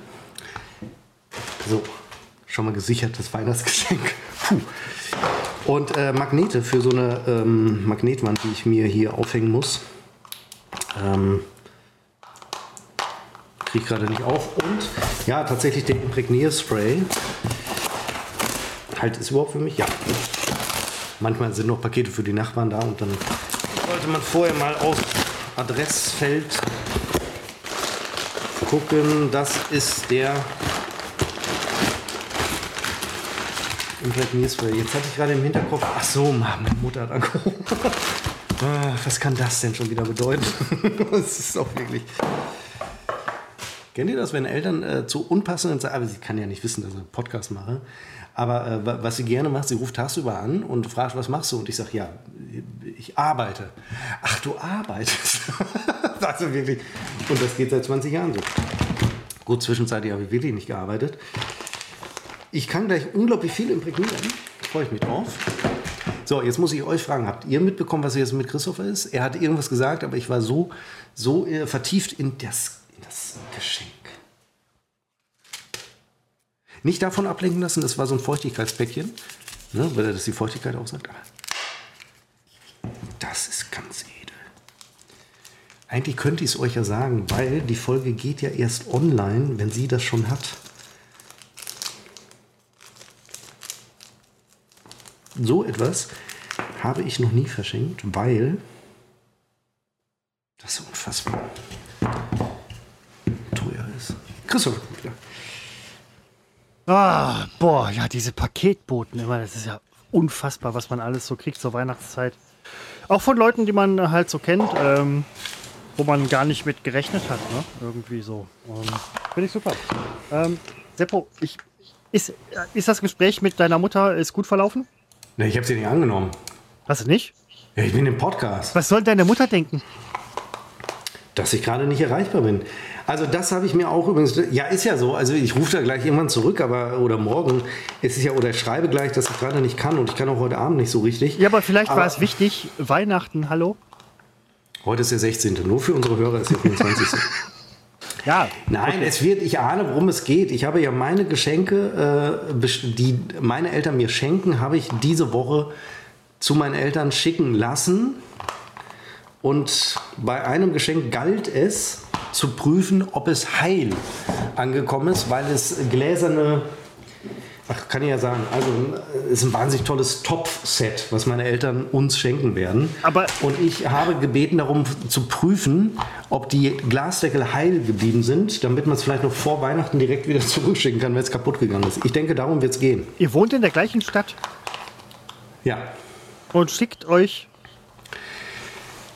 So, schon mal gesichertes Weihnachtsgeschenk. Puh. Und äh, Magnete für so eine ähm, Magnetwand, die ich mir hier aufhängen muss. Ähm, Kriege gerade nicht auf. Und ja, tatsächlich der Imprägnierspray. Halt ist überhaupt für mich? Ja. Manchmal sind noch Pakete für die Nachbarn da und dann sollte man vorher mal aus Adressfeld gucken. Das ist der Imprägnierspray. Jetzt hatte ich gerade im Hinterkopf. Ach so, meine Mutter hat angerufen. Ah, Was kann das denn schon wieder bedeuten? Das ist auch wirklich. Kennt ihr das, wenn Eltern äh, zu unpassenden Zeiten, aber sie kann ja nicht wissen, dass ich einen Podcast mache, aber äh, wa- was sie gerne macht, sie ruft tagsüber an und fragt, was machst du? Und ich sage, ja, ich arbeite. Ach, du arbeitest. also wirklich. Und das geht seit 20 Jahren so. Gut, zwischenzeitlich habe ich wirklich nicht gearbeitet. Ich kann gleich unglaublich viel imprägnieren. Freue ich mich drauf. So, jetzt muss ich euch fragen, habt ihr mitbekommen, was jetzt mit Christopher ist? Er hat irgendwas gesagt, aber ich war so, so äh, vertieft in das, in das Geschenk. Nicht davon ablenken lassen, das war so ein Feuchtigkeitspäckchen, ne, weil er das die Feuchtigkeit auch sagt. Aber das ist ganz edel. Eigentlich könnte ich es euch ja sagen, weil die Folge geht ja erst online, wenn sie das schon hat. So etwas habe ich noch nie verschenkt, weil unfassbar teuer ist. Christoph kommt wieder. Ah, boah, ja, diese Paketboten immer, das ist ja unfassbar, was man alles so kriegt zur Weihnachtszeit. Auch von Leuten, die man halt so kennt, ähm, wo man gar nicht mit gerechnet hat, ne? Irgendwie so. Ähm, Finde ich super. Ähm, Seppo, ich, ist, ist das Gespräch mit deiner Mutter ist gut verlaufen? Ne, ich habe sie nicht angenommen. Hast du nicht? Ja, ich bin im Podcast, Was soll deine Mutter denken? dass ich gerade nicht erreichbar bin. Also das habe ich mir auch übrigens, ja ist ja so, also ich rufe da gleich irgendwann zurück, aber oder morgen, es ist ja, oder ich schreibe gleich, dass ich gerade nicht kann und ich kann auch heute Abend nicht so richtig. Ja, aber vielleicht Aber- war es wichtig, Weihnachten, hallo? Heute ist der 16. Nur für unsere Hörer ist der 24. Ja. Nein, es wird, ich ahne, worum es geht. Ich habe ja meine Geschenke, äh, die meine Eltern mir schenken, habe ich diese Woche zu meinen Eltern schicken lassen. Und bei einem Geschenk galt es zu prüfen, ob es heil angekommen ist, weil es gläserne, ach, kann ich ja sagen, also es ist ein wahnsinnig tolles Topfset, was meine Eltern uns schenken werden. Aber- und ich habe gebeten darum zu prüfen, ob die Glasdeckel heil geblieben sind, damit man es vielleicht noch vor Weihnachten direkt wieder zurückschicken kann, wenn es kaputt gegangen ist. Ich denke, darum wird es gehen. Ihr wohnt in der gleichen Stadt Ja. und schickt euch.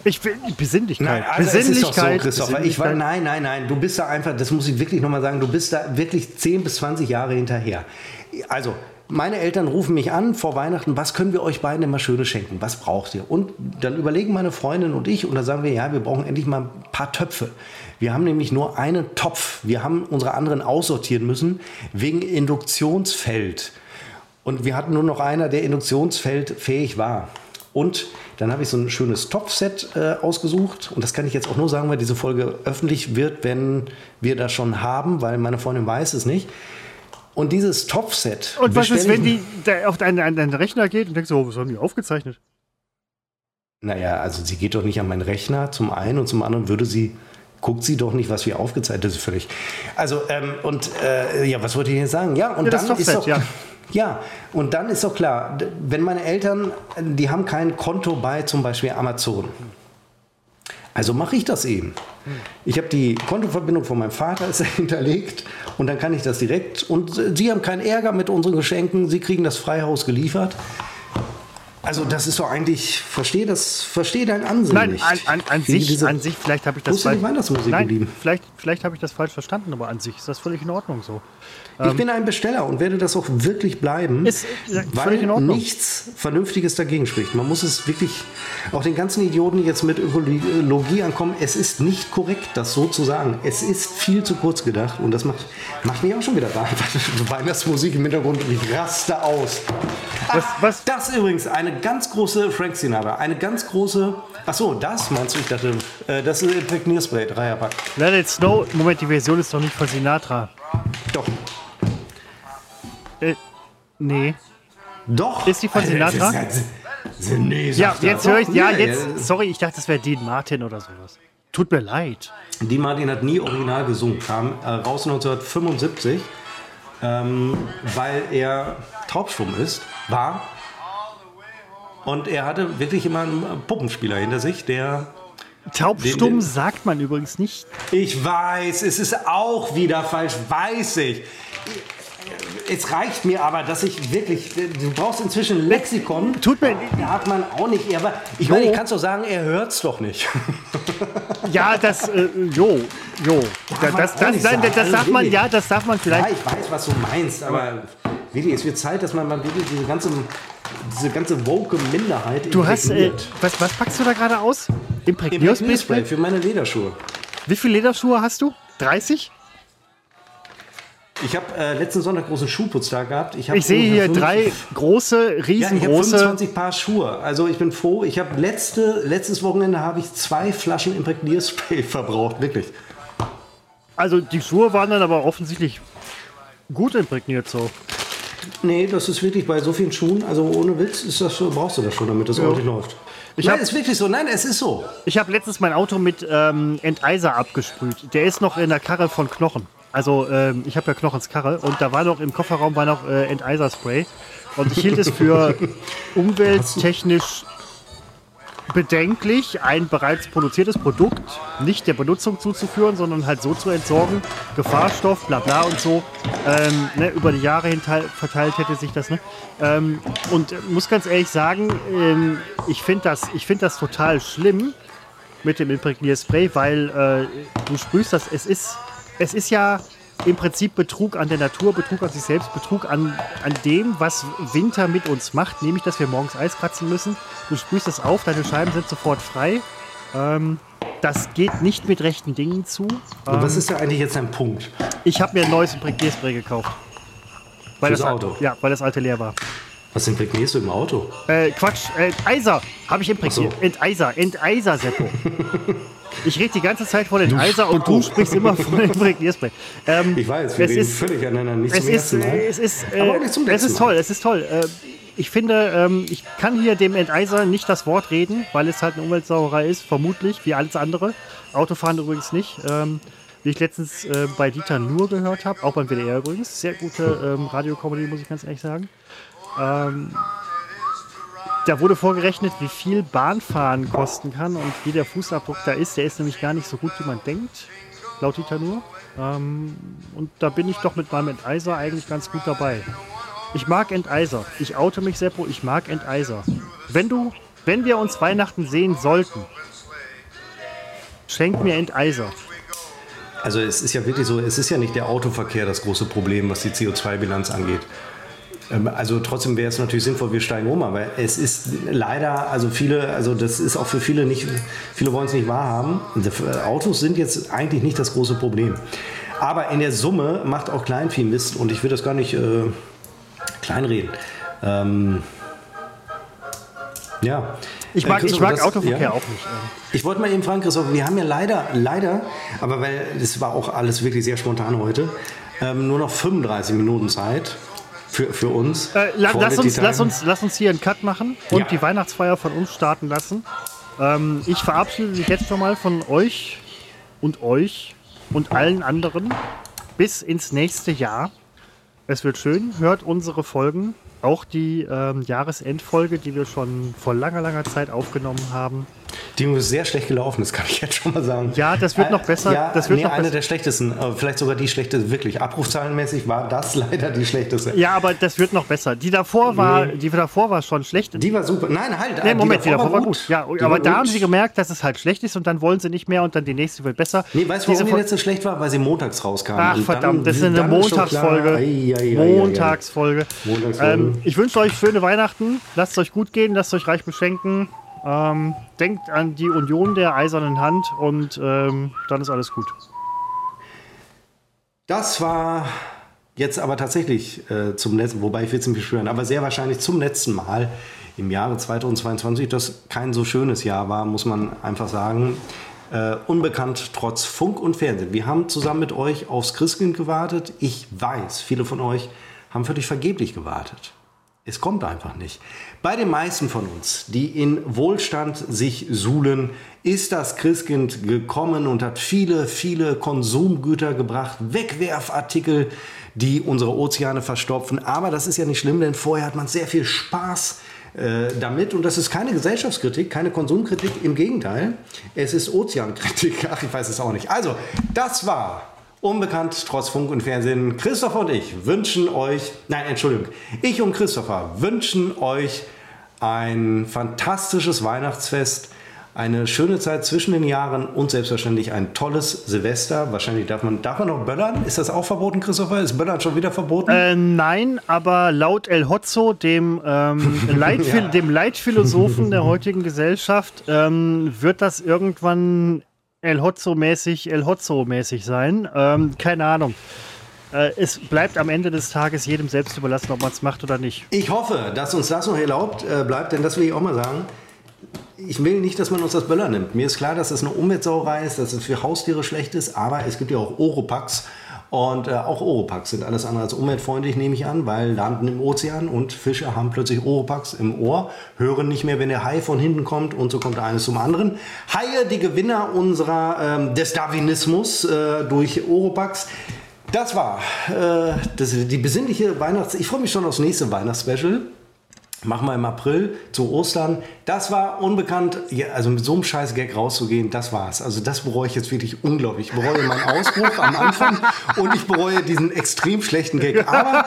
Ich will Besinnlichkeit. Nein, also es ist doch so, Besinnlichkeit. Christopher. Ich war, nein, nein, nein. Du bist da einfach, das muss ich wirklich nochmal sagen, du bist da wirklich 10 bis 20 Jahre hinterher. Also, meine Eltern rufen mich an vor Weihnachten, was können wir euch beiden immer Schönes schenken? Was braucht ihr? Und dann überlegen meine Freundin und ich und dann sagen wir, ja, wir brauchen endlich mal ein paar Töpfe. Wir haben nämlich nur einen Topf. Wir haben unsere anderen aussortieren müssen wegen Induktionsfeld. Und wir hatten nur noch einer, der induktionsfeldfähig war. Und dann habe ich so ein schönes Topfset äh, ausgesucht. Und das kann ich jetzt auch nur sagen, weil diese Folge öffentlich wird, wenn wir das schon haben, weil meine Freundin weiß es nicht. Und dieses Topfset. Und was ist, wenn die auf deinen, deinen Rechner geht und denkt so, was haben die aufgezeichnet? Naja, also sie geht doch nicht an meinen Rechner zum einen und zum anderen würde sie, guckt sie doch nicht, was wir aufgezeichnet ist völlig. Also, ähm, und äh, ja, was wollte ich jetzt sagen? Ja, und Ja, das dann ist doch. ja. Ja, und dann ist doch klar, wenn meine Eltern, die haben kein Konto bei zum Beispiel Amazon. Also mache ich das eben. Ich habe die Kontoverbindung von meinem Vater ist hinterlegt und dann kann ich das direkt. Und äh, Sie haben keinen Ärger mit unseren Geschenken, Sie kriegen das Freihaus geliefert. Also das ist doch eigentlich, verstehe das, verstehe dein Ansinnen Nein, nicht. an, an, an sich, diese- an sich, vielleicht habe ich das die Weihnachtsmusik Nein, geblieben? vielleicht, vielleicht habe ich das falsch verstanden, aber an sich ist das völlig in Ordnung so. Ich bin ein Besteller und werde das auch wirklich bleiben, Ähm, Ist, weil nichts Vernünftiges dagegen spricht. Man muss es wirklich, auch den ganzen Idioten, jetzt mit Ökologie ankommen, es ist nicht korrekt, das so zu sagen. Es ist viel zu kurz gedacht und das macht, macht mich auch schon wieder da. Weihnachtsmusik im Hintergrund und ich raste aus. Was- Ach, was- Das ist übrigens eine ganz große Frank Sinatra, eine ganz große, ach so, das meinst du? Ich dachte, äh, das ist Imprägnierspray, Dreierpack. Let It Snow, Moment, die Version ist doch nicht von Sinatra. Doch. Äh, nee. Doch. Ist die von Sinatra? Das ist- das ist- Nee, Ja, jetzt höre ich, ja, jetzt, sorry, ich dachte, das wäre Dean Martin oder sowas. Tut mir leid. Die Martin hat nie original gesungen, kam äh, raus 1975, ähm, weil er taubstumm ist, war. Und er hatte wirklich immer einen Puppenspieler hinter sich, der. Taubstumm sagt man übrigens nicht. Ich weiß, es ist auch wieder falsch, weiß ich. Es reicht mir aber, dass ich wirklich. Du brauchst inzwischen ein Lexikon. Tut mir- Da hat man auch nicht. Aber ich meine, ich kann es doch sagen, er hört es doch nicht. Ja, das, äh, jo, jo. Das, das, das Also darf man, ja, das darf man Ja, vielleicht. ich weiß, was du meinst, aber wirklich, es wird Zeit, dass man mal wirklich diese ganze, diese ganze woke Minderheit Du hast, äh, was, was packst du da gerade aus? Imprägnierspray für meine Lederschuhe. Wie viele Lederschuhe hast du? 30? Ich habe äh, letzten Sonntag großen Schuhputztag gehabt. Ich, Ich sehe hier drei große, Ja, ich habe riesengroße. 25 Paar Schuhe. Also ich bin froh. Ich habe letzte, letztes Wochenende habe ich zwei Flaschen Imprägnierspray verbraucht. Wirklich. also die Schuhe waren dann aber offensichtlich gut imprägniert so. Nee, das ist wirklich bei so vielen Schuhen, also ohne Witz, ist das brauchst du das schon, damit das ordentlich läuft. Ich Nein, hab- ist wirklich so. Nein, es ist so. Ich habe letztens mein Auto mit ähm, Enteiser abgesprüht. Der ist noch in der Karre von Knochen. Also ähm, ich habe ja Knochens Karre und da war noch im Kofferraum war noch äh, Enteiser-Spray. Und ich hielt es für umwelttechnisch bedenklich, ein bereits produziertes Produkt nicht der Benutzung zuzuführen, sondern halt so zu entsorgen. Gefahrstoff, bla bla und so. Ähm, ne, über die Jahre hin verteilt hätte sich das. Ne? Ähm, und muss ganz ehrlich sagen, ähm, ich finde das, find das total schlimm mit dem Imprägnierspray, weil äh, du sprühst das, es ist, es ist ja im Prinzip Betrug an der Natur, Betrug an sich selbst, Betrug an, an dem, was Winter mit uns macht, nämlich, dass wir morgens Eis kratzen müssen. Du sprühst es auf, deine Scheiben sind sofort frei. Ähm, das geht nicht mit rechten Dingen zu. Und was Ähm, ist da eigentlich jetzt ein Punkt? ich habe mir ein neues Imprägnierspray gekauft. Weil Fürs das, Auto? Ja, weil das alte leer war. Was impregnierst du im Auto? Äh, Quatsch, äh, Enteiser habe ich imprägniert. So. Enteiser, Enteiser, Seppo. Ich rede die ganze Zeit von Enteiser und du sprichst immer von Imprägnierspray. Ähm, Ich weiß, wir es ist, völlig aneinander, nicht es zum ist, Mal. es ist, äh, Aber auch nicht zum es ist toll, es ist toll. Äh, ich finde, ähm, ich kann hier dem Enteiser nicht das Wort reden, weil es halt eine Umweltsauerei ist, vermutlich, wie alles andere. Autofahren übrigens nicht. Ähm, wie ich letztens äh, bei Dieter Nur gehört habe, auch beim WDR übrigens. Sehr gute ähm, Radiocomedy, muss ich ganz ehrlich sagen. Ähm, da wurde vorgerechnet, wie viel Bahnfahren kosten kann und wie der Fußabdruck da ist. Der ist nämlich gar nicht so gut, wie man denkt, laut Dieter Nur. Ähm, und da bin ich doch mit meinem Enteiser eigentlich ganz gut dabei. Ich mag Enteiser. Ich oute mich, Seppo, ich mag Enteiser. Wenn du, wenn wir uns Weihnachten sehen sollten, schenk mir Enteiser. Also es ist ja wirklich so, es ist ja nicht der Autoverkehr das große Problem, was die CO2-Bilanz angeht. Ähm, Also trotzdem wäre es natürlich sinnvoll, wir steigen um, aber es ist leider, also viele, also das ist auch für viele nicht, viele wollen es nicht wahrhaben. Die Autos sind jetzt eigentlich nicht das große Problem. Aber in der Summe macht auch Kleinvieh Mist und ich will das gar nicht äh, kleinreden. Ähm, ja. Ich Äh, mag, ich Christoph, mag das- Autoverkehr ja. auch nicht. Ich wollte mal eben fragen, Christoph, wir haben ja leider, leider, aber weil das war auch alles wirklich sehr spontan heute, ähm, nur noch 35 Minuten Zeit für, für uns. Äh, la, lass, uns, lass, uns, lass uns hier einen Cut machen und Ja. die Weihnachtsfeier von uns starten lassen. Ähm, ich verabschiede mich jetzt schon mal von euch und euch und allen anderen bis ins nächste Jahr. Es wird schön. Hört unsere Folgen, auch die ähm, Jahresendfolge, die wir schon vor langer, langer Zeit aufgenommen haben. Die ist sehr schlecht gelaufen, das kann ich jetzt schon mal sagen. Ja, das wird noch besser, Ja, das wird nee, noch eine besser. der schlechtesten, äh, vielleicht sogar die schlechteste, wirklich. Abrufzahlenmäßig war das leider die schlechteste. Ja, aber das wird noch besser. Die davor war, die davor war schon schlecht. Die war super. Nein, halt. Nee, äh, Moment, die davor war gut. Ja, Die aber war da gut. haben sie gemerkt, dass es halt schlecht ist und dann wollen sie nicht mehr und dann die nächste wird besser. Nee, weißt du, warum die letzte schlecht war? Weil sie montags rauskam. Ach Und verdammt, dann- das ist eine Montagsfolge. ei, ei, ei. Montagsfolge. Montagsfolge. Ähm, ich wünsche euch schöne Weihnachten. Lasst es euch gut gehen, lasst euch reich beschenken. Ähm, denkt an die Union der eisernen Hand und ähm, dann ist alles gut. Das war jetzt aber tatsächlich äh, zum letzten, wobei ich will es nicht beschwören, aber sehr wahrscheinlich zum letzten Mal im Jahre 2022, das kein so schönes Jahr war, muss man einfach sagen. Äh, unbekannt trotz Funk und Fernsehen. Wir haben zusammen mit euch aufs Christkind gewartet. Ich weiß, viele von euch haben völlig vergeblich gewartet. Es kommt einfach nicht. Bei den meisten von uns, die in Wohlstand sich suhlen, ist das Christkind gekommen und hat viele, viele Konsumgüter gebracht, Wegwerfartikel, die unsere Ozeane verstopfen. Aber das ist ja nicht schlimm, denn vorher hat man sehr viel Spaß äh, damit. Und das ist keine Gesellschaftskritik, keine Konsumkritik, im Gegenteil. Es ist Ozeankritik. Ach, ich weiß es auch nicht. Also, das war Unbekannt trotz Funk und Fernsehen. Christopher und ich wünschen euch, nein, Entschuldigung, ich und Christopher wünschen euch ein fantastisches Weihnachtsfest, eine schöne Zeit zwischen den Jahren und selbstverständlich ein tolles Silvester. Wahrscheinlich darf man, darf man noch böllern? Ist das auch verboten, Christopher? Ist Böllern schon wieder verboten? Äh, nein, aber laut El Hotzo, dem, ähm, Leitphil Ja. dem Leitphilosophen der heutigen Gesellschaft, ähm, wird das irgendwann El Hotzo-mäßig, El Hotzo-mäßig sein. Ähm, keine Ahnung. Äh, es bleibt am Ende des Tages jedem selbst überlassen, ob man es macht oder nicht. Ich hoffe, dass uns das noch erlaubt äh, bleibt, denn das will ich auch mal sagen. Ich will nicht, dass man uns das Böller nimmt. Mir ist klar, dass es eine Umweltsauerei ist, dass es für Haustiere schlecht ist, aber es gibt ja auch Oropax. Und äh, auch Oropax sind alles andere als umweltfreundlich, nehme ich an, weil landen im Ozean und Fische haben plötzlich Oropax im Ohr, hören nicht mehr, wenn der Hai von hinten kommt und so kommt eines zum anderen. Haie, die Gewinner unserer ähm, des Darwinismus äh, durch Oropax. Das war äh, das, die besinnliche Weihnachts... Ich freue mich schon aufs nächste Weihnachtsspecial. Machen wir im April zu Ostern. Das war unbekannt. Ja, also mit so einem scheiß Gag rauszugehen, das war's. Also das bereue ich jetzt wirklich unglaublich. Ich bereue meinen Ausbruch am Anfang und ich bereue diesen extrem schlechten Gag. Aber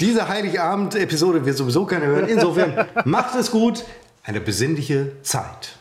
diese Heiligabend-Episode wird sowieso keiner hören. Insofern macht es gut. Eine besinnliche Zeit.